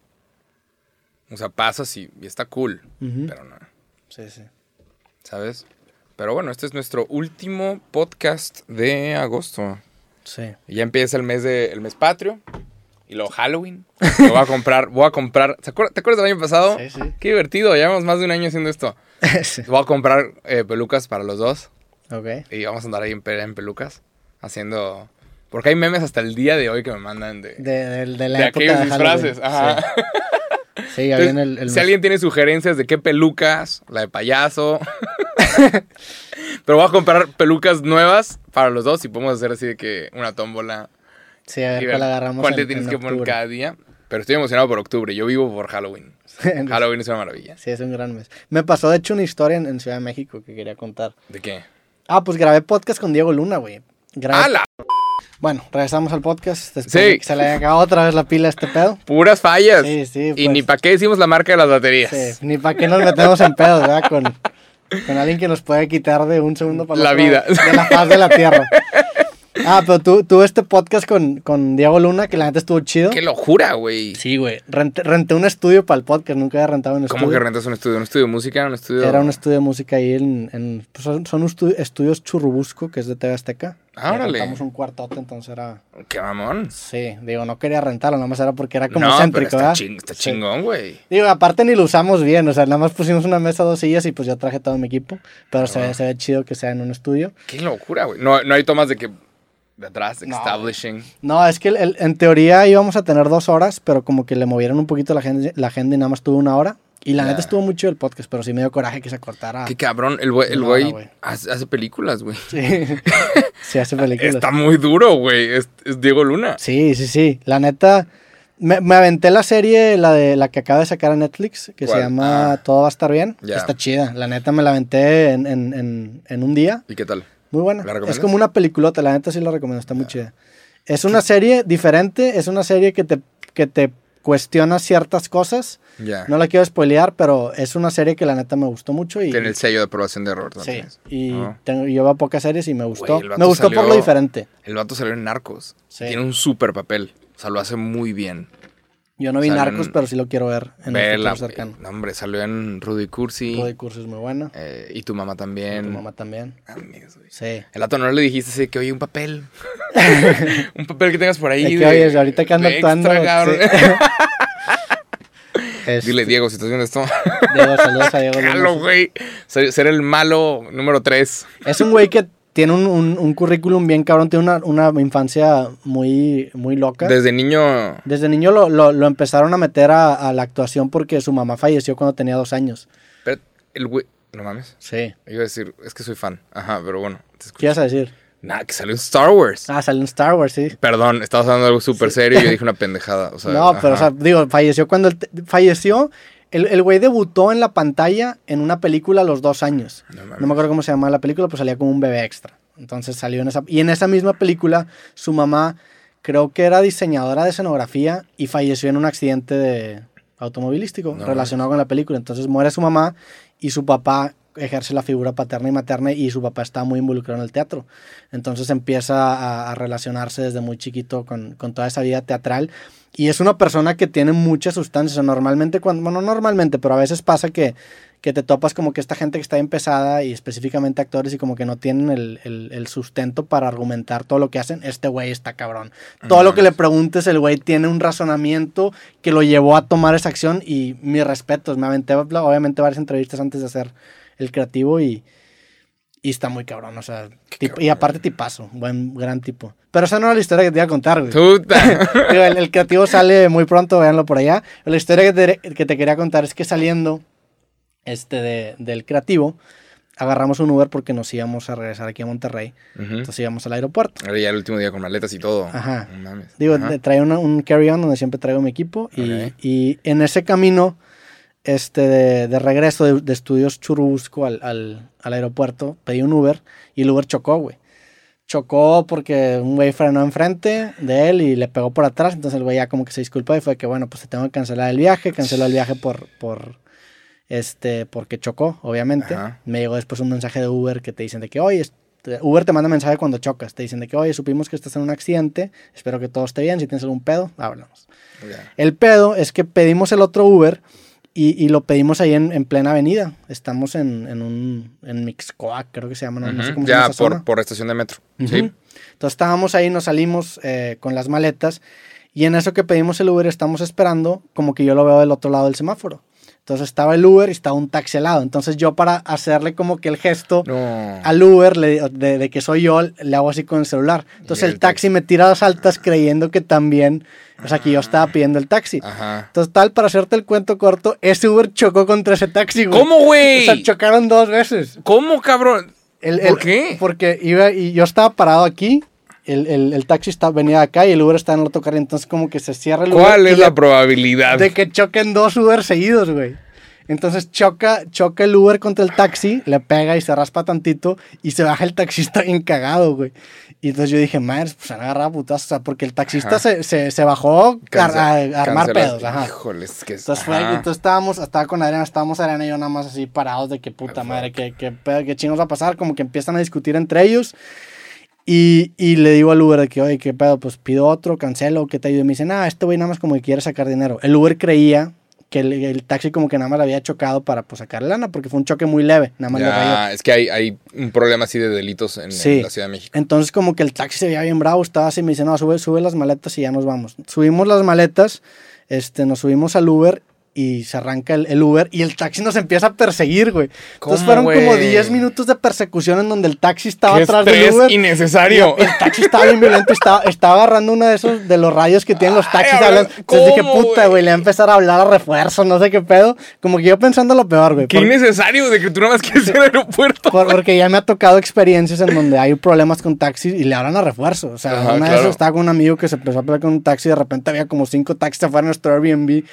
O sea, pasas y, y está cool. Pero no, Sí, sí. ¿sabes? Pero bueno, este es nuestro último podcast de agosto. Sí. Y ya empieza el mes de el mes patrio y luego Halloween. Lo voy a comprar, voy a comprar. ¿te acuer- ¿Te acuerdas del año pasado? Sí, sí. Qué divertido, llevamos más de un año haciendo esto. sí. Voy a comprar eh, pelucas para los dos Ok. y vamos a andar ahí en, en pelucas haciendo porque hay memes hasta el día de hoy que me mandan de, De, de, de la de época aquellos de Halloween. disfraces. Ajá. Sí, Sí, ya Entonces, viene el, el si alguien tiene sugerencias de qué pelucas, la de payaso. Pero voy a comprar pelucas nuevas para los dos y podemos hacer así de que una tómbola. Sí, a ver cuál agarramos. ¿Cuál te en- tienes en que poner cada día? Pero estoy emocionado por octubre. Yo vivo por Halloween. Halloween es una maravilla. Sí, es un gran mes. Me pasó, de hecho, una historia en, en Ciudad de México que quería contar. ¿De qué? Ah, pues grabé podcast con Diego Luna, güey. Grabé- ¡Hala! Bueno, regresamos al podcast. Después Sí. que se le haya acabado otra vez la pila a este pedo. Puras fallas. Sí, sí. y pues, ni para qué decimos la marca de las baterías. sí, ni para qué nos metemos en pedos, ¿verdad? Con, con alguien que nos puede quitar de un segundo para La vida. De la faz de la tierra. Ah, pero tú tuve este podcast con, con Diego Luna, que la neta estuvo chido. ¡Qué locura, güey! Sí, güey. Renté, renté un estudio para el podcast, nunca había rentado un estudio. ¿Cómo que rentas un estudio? ¿Un estudio de música? ¿Un estudio...? Era un estudio de música ahí en... en- pues son son estu- estudios Churrubusco, que es de TV Azteca. Ah, órale. Rentamos un cuartote, entonces era... ¡Qué mamón! Sí, digo, no quería rentarlo, nada más era porque era como no, pero céntrico, está, ¿verdad? ching- está Sí. chingón, güey. Digo, aparte ni lo usamos bien, o sea, nada más pusimos una mesa, dos sillas y pues yo traje todo mi equipo. Pero se, ve, se ve chido que sea en un estudio. ¡Qué locura, güey! No, no hay tomas de que... De atrás, No, establishing. No, es que el- el- en teoría íbamos a tener dos horas, pero como que le movieron un poquito la agenda, la agenda y nada más tuvo una hora. Y la Ya. neta estuvo muy chido el podcast, pero sí me dio coraje que se cortara. Qué cabrón. El güey, el güey hace, hace películas, güey. Sí, sí hace películas. Está muy duro, güey. Es, es Diego Luna. Sí, sí, sí. La neta, me, me aventé la serie, la de la que acaba de sacar a Netflix, que se ¿Cuál? llama Ah. Todo va a estar bien. Ya. Está chida. La neta me la aventé en, en, en, en un día. ¿Y qué tal? Muy buena. ¿La Es como una peliculota, la neta sí la recomiendo, está muy chida. Es una serie diferente, es una serie que te, que te cuestiona ciertas cosas. Ya. No la quiero spoilear, pero es una serie que la neta me gustó mucho y... Tiene el sello de aprobación de Robert Sí, Martínez. y Ah. tengo, lleva pocas series y me gustó. Vato me gustó por salió- lo diferente. El vato salió en Narcos. Sí. Tiene un súper papel. O sea, lo hace muy bien. Yo no vi Narcos, pero sí lo quiero ver en el futuro cercano. No, hombre, salió en Rudy Cursi. De curso es muy bueno. eh, y tu mamá también. Tu mamá también. Amigos, güey. Sí. El vato no le dijiste así que, oye, un papel. un papel que tengas por ahí. De que, oye, ahorita que ando actuando. Este, Dile, Diego, si estás viendo esto, Diego, saludos a Diego. Jalo, güey. Ser, ser el malo número 3. Es un güey que tiene un, un- un currículum bien cabrón, tiene una, una infancia muy, muy loca. Desde niño. Desde niño lo, lo- lo empezaron a meter a, a la actuación porque su mamá falleció cuando tenía dos años. Pero el güey. No mames. Sí. Iba a decir, es que soy fan. Ajá, pero bueno. Te. ¿Qué ibas a decir? Nada, que salió en Star Wars. Ah, salió en Star Wars, sí. Perdón, estabas hablando de algo súper serio y yo dije una pendejada. O sea, no, pero, o sea, digo, falleció cuando falleció. El, el güey debutó en la pantalla en una película a los dos años. No me acuerdo cómo se llamaba la película, pero salía como un bebé extra. Entonces salió en esa... Y en esa misma película, su mamá creo que era diseñadora de escenografía y falleció en un accidente de automovilístico No relacionado con la película. Entonces muere su mamá y su papá ejerce la figura paterna y materna y su papá está muy involucrado en el teatro. Entonces empieza a, a relacionarse desde muy chiquito con, con toda esa vida teatral. Y es una persona que tiene mucha sustancia. O sea, normalmente, cuando, bueno, no normalmente, pero a veces pasa que, que te topas como que esta gente que está empezada y específicamente actores y como que no tienen el, el- el sustento para argumentar todo lo que hacen. Este güey está cabrón. Todo lo que le preguntes, el güey tiene un razonamiento que lo llevó a tomar esa acción y mis respetos. Me aventé obviamente varias entrevistas antes de hacer el creativo y, y está muy cabrón. O sea, y aparte tipazo, buen, gran tipo. Pero esa no era la historia que te iba a contar, güey. Puta. Digo, el, el creativo sale muy pronto, véanlo por allá. La historia que te, que te quería contar es que saliendo este de- del creativo, agarramos un Uber porque nos íbamos a regresar aquí a Monterrey. Ujú. Entonces íbamos al aeropuerto. Ahora ya el último día con maletas y todo. Ajá. No mames. Digo, Ajá. una- un carry-on donde siempre traigo mi equipo. Y, Ok. y en ese camino este, de, de regreso de, de estudios Churubusco al, al, al aeropuerto, pedí un Uber y el Uber chocó, güey. Chocó porque un güey frenó enfrente de él y le pegó por atrás. Entonces el güey ya como que se disculpó y fue que, bueno, pues te tengo que cancelar el viaje. Canceló el viaje por, por este, porque chocó, obviamente. Ajá. Me llegó después un mensaje de Uber que te dicen de que, oye, este, Uber te manda mensaje cuando chocas. Te dicen de que, oye, supimos que estás en un accidente. Espero que todo esté bien. Si tienes algún pedo, háblanos. Ya. El pedo es que pedimos el otro Uber Y, y lo pedimos ahí en, en plena avenida. Estamos en, en un en Mixcoac, creo que se llama. No, no sé cómo se llama Ya por, zona. por estación de metro. Sí. Entonces estábamos ahí, nos salimos eh, con las maletas y en eso que pedimos el Uber estamos esperando, como que yo lo veo del otro lado del semáforo. Entonces estaba el Uber y estaba un taxi al lado. Entonces yo para hacerle como que el gesto No. al Uber le- de, de que soy yo, le hago así con el celular. Entonces el el taxi me tira a las altas creyendo que también, o sea, que yo estaba pidiendo el taxi. Ajá. Entonces tal, para hacerte el cuento corto, ese Uber chocó contra ese taxi, güey. ¿Cómo, O güey? sea, chocaron dos veces. ¿Cómo, cabrón? El- ¿Por el- qué? Porque iba y yo estaba parado aquí, el, el, el taxi está, venía acá y el Uber está en el otro carril, entonces como que se cierra el Uber. ¿Cuál es la probabilidad? De que choquen dos Uber seguidos, güey. Entonces choca, choca el Uber contra el taxi, le pega y se raspa tantito y se baja el taxista bien cagado, güey. Y entonces yo dije, madre, pues se han agarrado a putazos, o sea, porque el taxista se, se, se bajó a, Cance- a- a armar pedos, ajá. Híjoles, que es. Entonces, fue, entonces estábamos, estaba con Adriana, estábamos Adriana y yo nada más así parados de que puta Ah, madre, que, que, qué chingos va a pasar, como que empiezan a discutir entre ellos. Y, y le digo al Uber de que, oye, qué pedo, pues pido otro, cancelo, que te ayude. Y me dice, nah, este güey nada más como que quiere sacar dinero. El Uber creía que el, el taxi como que nada más le había chocado para pues sacar lana, porque fue un choque muy leve, nada más. Ya, es que hay, hay un problema así de delitos en, en Sí. la Ciudad de México. Entonces como que el taxi se veía bien bravo, estaba así, me dice, no, sube, sube las maletas y ya nos vamos. Subimos las maletas, este, nos subimos al Uber y se arranca el, el Uber y el taxi nos empieza a perseguir, güey. Entonces ¿Cómo, fueron como güey? 10 minutos de persecución en donde el taxi estaba ¡Qué atrás del Uber. innecesario! Y el taxi estaba bien violento, estaba, estaba agarrando uno de esos de los radios que tienen los taxis. habla- hablando. Entonces dije, ¿cómo, puta, güey? güey, le va a empezar a hablar a refuerzo, no sé qué pedo. Como que yo pensando lo peor, güey. ¡Qué porque- innecesario de que tú nada más quieres ir al aeropuerto! por- porque ya me ha tocado experiencias en donde hay problemas con taxis y le hablan a refuerzo. O sea, Ajá, una claro. vez estaba con un amigo que se empezó a pelear con un taxi y de repente había como cinco taxis afuera de nuestro Airbnb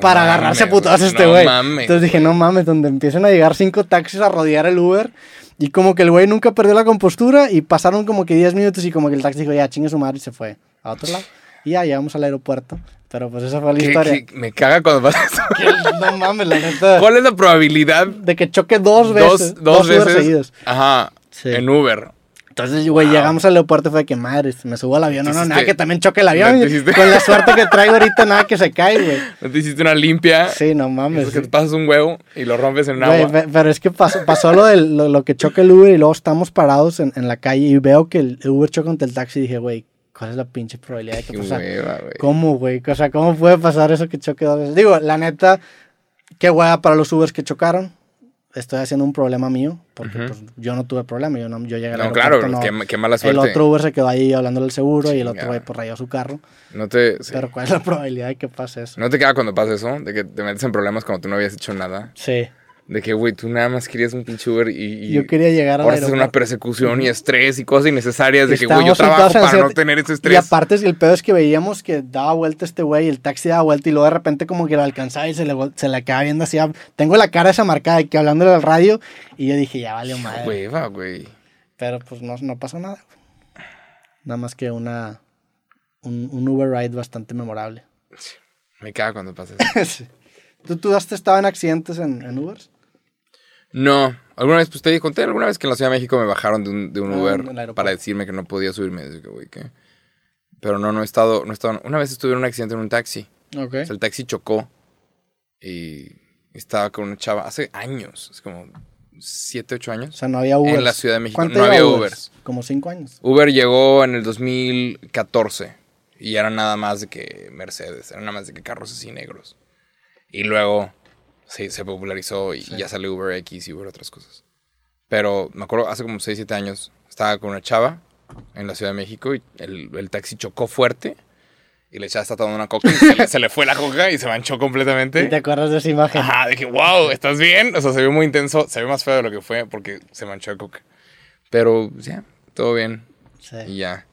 para mames, agarrarse a putazos güey, este no güey. mames. Entonces dije, no mames, donde empiezan a llegar cinco taxis a rodear el Uber. Y como que el güey nunca perdió la compostura y pasaron como que 10 minutos y como que el taxi dijo, ya chingue su madre y se fue a otro lado. Y ya llegamos al aeropuerto. Pero pues esa fue la ¿Qué- historia. qué- me caga cuando pasa eso. No mames, la neta. ¿Cuál es la probabilidad? De que choque dos veces. Dos, dos Uber veces. seguidos. Ajá. Sí. En Uber. Entonces, güey, llegamos al aeropuerto fue que madre, me subo al avión. No, no, nada, que también choque el avión. Con la suerte que traigo ahorita, nada que se cae, güey. ¿No te hiciste una limpia? Sí, no mames. Es que te pasas un huevo y lo rompes en Güey, agua. pe- pero es que pasó, pasó lo, del, lo, lo que choca el Uber y luego estamos parados en, en la calle y veo que el Uber choca contra el taxi y dije, güey, ¿cuál es la pinche probabilidad de que Qué pasa? hueva, güey. ¿Cómo, güey? O sea, ¿cómo puede pasar eso que choque dos veces? Digo, la neta, qué hueva para los Ubers que chocaron. Estoy haciendo un problema mío, porque pues, yo no tuve problema, yo, no, yo llegué al No, aeropuerto, claro, no. qué, qué mala El suerte. otro Uber se quedó ahí hablando del seguro y el otro güey pues rayó su carro. No te, sí. Pero ¿cuál es la probabilidad de que pase eso? ¿No te queda cuando pasa eso? De que te metes en problemas cuando tú no habías hecho nada. Sí. De que, güey, tú nada más querías un pinche Uber y, y Yo quería llegar al ahora haces una persecución y estrés y cosas innecesarias. De que, güey, yo trabajo para no tener ese Y estrés. aparte, el pedo es que veíamos que daba vuelta este güey, el taxi daba vuelta y luego de repente como que lo alcanzaba y se le, se le acaba viendo así. Tengo la cara esa marcada de que hablándole al radio y yo dije, ya valió madre. Hueva, güey. Pero pues no, no pasó nada. Nada más que una un, un Uber ride bastante memorable. Me caga cuando pasa eso. Sí. ¿Tú, ¿Tú has estado en accidentes en, en Ubers? No. Alguna vez, pues te conté alguna vez que en la Ciudad de México me bajaron de un, de un Ah, Uber para decirme que no podía subirme. Dije, güey, ¿qué? Pero no, no he estado, no he estado. Una vez estuve en un accidente en un taxi. Ok. O sea, el taxi chocó y estaba con una chava hace años, es como 7, 8 O años. sea, no había Ubers. En la Ciudad de México ¿Cuánto no había Ubers? Como cinco años. Uber llegó en el 2014 y era nada más de que Mercedes, era nada más de que carros así negros. Y luego sí, se popularizó y ya salió Uber X y Uber otras cosas. Pero me acuerdo, hace como 6, 7 años, estaba con una chava en la Ciudad de México y el, el taxi chocó fuerte y chava está tomando una coca y se le, se le fue la coca y se manchó completamente. ¿Y ¿Te acuerdas de esa imagen? Ajá, dije, wow, ¿estás bien? O sea, se vio muy intenso, se ve más feo de lo que fue porque se manchó de coca. Pero, ya, todo bien. Sí. Y ya.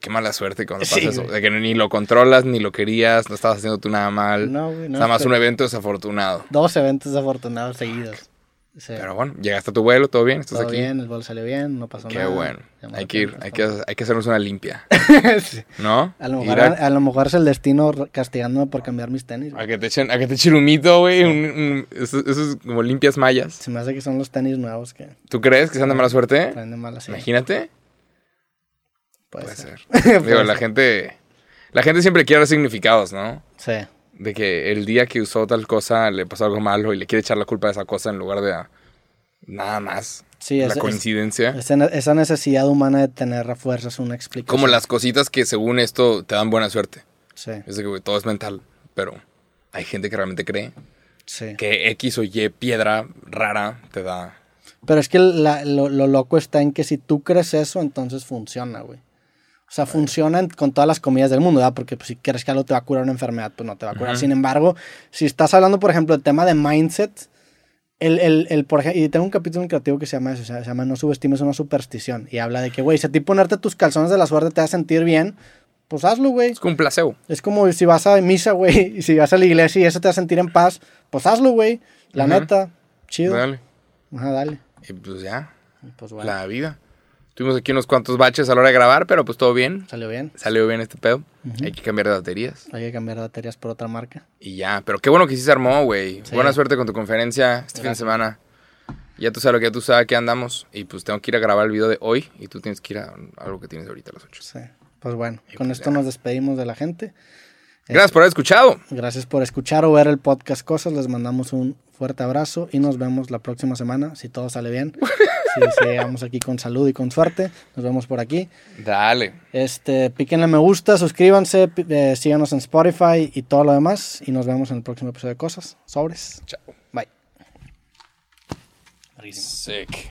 Qué mala suerte cuando Sí, pasa eso. güey. De que ni lo controlas, ni lo querías, no estabas haciendo tú nada mal. No, güey, no, nada más un evento desafortunado. Dos eventos afortunados seguidos. Sí. Pero bueno, llegaste a tu vuelo, todo bien, estás Todo aquí. bien, el vuelo salió bien, no pasó Qué nada. bueno. Ya Hay que ir, hay que, hay que hacernos una limpia, Sí. ¿no? a, lo mejor, a, a lo mejor es el destino castigándome por cambiar mis tenis. güey. a que te echen, a que te echen humito, güey. un- un- eso, eso es como limpias mallas. Se me hace que son los tenis nuevos que ¿Tú crees que sean de mala suerte? traen de mala sí, Imagínate. Puede Puede ser. ser. Digo, la gente. La gente siempre quiere dar significados, ¿no? Sí. De que el día que usó tal cosa le pasó algo malo y le quiere echar la culpa de esa cosa en lugar de a nada más. Sí, la es- coincidencia. Esa, esa necesidad humana de tener a fuerzas una explicación. Como las cositas que según esto te dan buena suerte. Sí, Es de que todo es mental, pero hay gente que realmente cree sí. que X o Y piedra rara te da. Pero es que la- lo, lo loco está en que si tú crees eso, entonces funciona, güey. O sea, funciona en- con todas las comidas del mundo, ¿verdad? Porque pues, si crees que algo te va a curar una enfermedad, pues no te va a curar. Sin embargo, si estás hablando, por ejemplo, del tema de mindset, el, el, el, por ejemplo, y tengo un capítulo en creativo que se llama eso, se llama No subestimes una superstición. Y habla de que, güey, si a ti ponerte tus calzones de la suerte te hace sentir bien, pues hazlo, güey. Es como un placebo. Es como si vas a misa, güey, y si vas a la iglesia y eso te hace sentir en paz, pues hazlo, güey. La Ujú. neta, chido. Dale. Ajá, dale. Y pues ya, Y Pues bueno, la vida. Tuvimos aquí unos cuantos baches a la hora de grabar, pero pues todo bien. salió bien. Salió bien este pedo. Hay que cambiar de baterías. Hay que cambiar baterías por otra marca. Y ya, pero qué bueno que sí se armó, güey. Sí. Buena suerte con tu conferencia este fin de semana. Ya tú sabes lo que tú sabes que andamos. Y pues tengo que ir a grabar el video de hoy. Y tú tienes que ir a algo que tienes ahorita a las 8. Sí. Pues bueno, Y con pues esto ya. nos despedimos de la gente. Gracias por haber escuchado. Gracias por escuchar o ver el podcast Cosas. Les mandamos un fuerte abrazo y nos vemos la próxima semana, si todo sale bien. si, si llegamos aquí con salud y con suerte, nos vemos por aquí. Dale. Este, píquenle me gusta, suscríbanse, eh, síganos en Spotify y todo lo demás. Y nos vemos en el próximo episodio de Cosas. Sobres. Chao. Bye. Sick.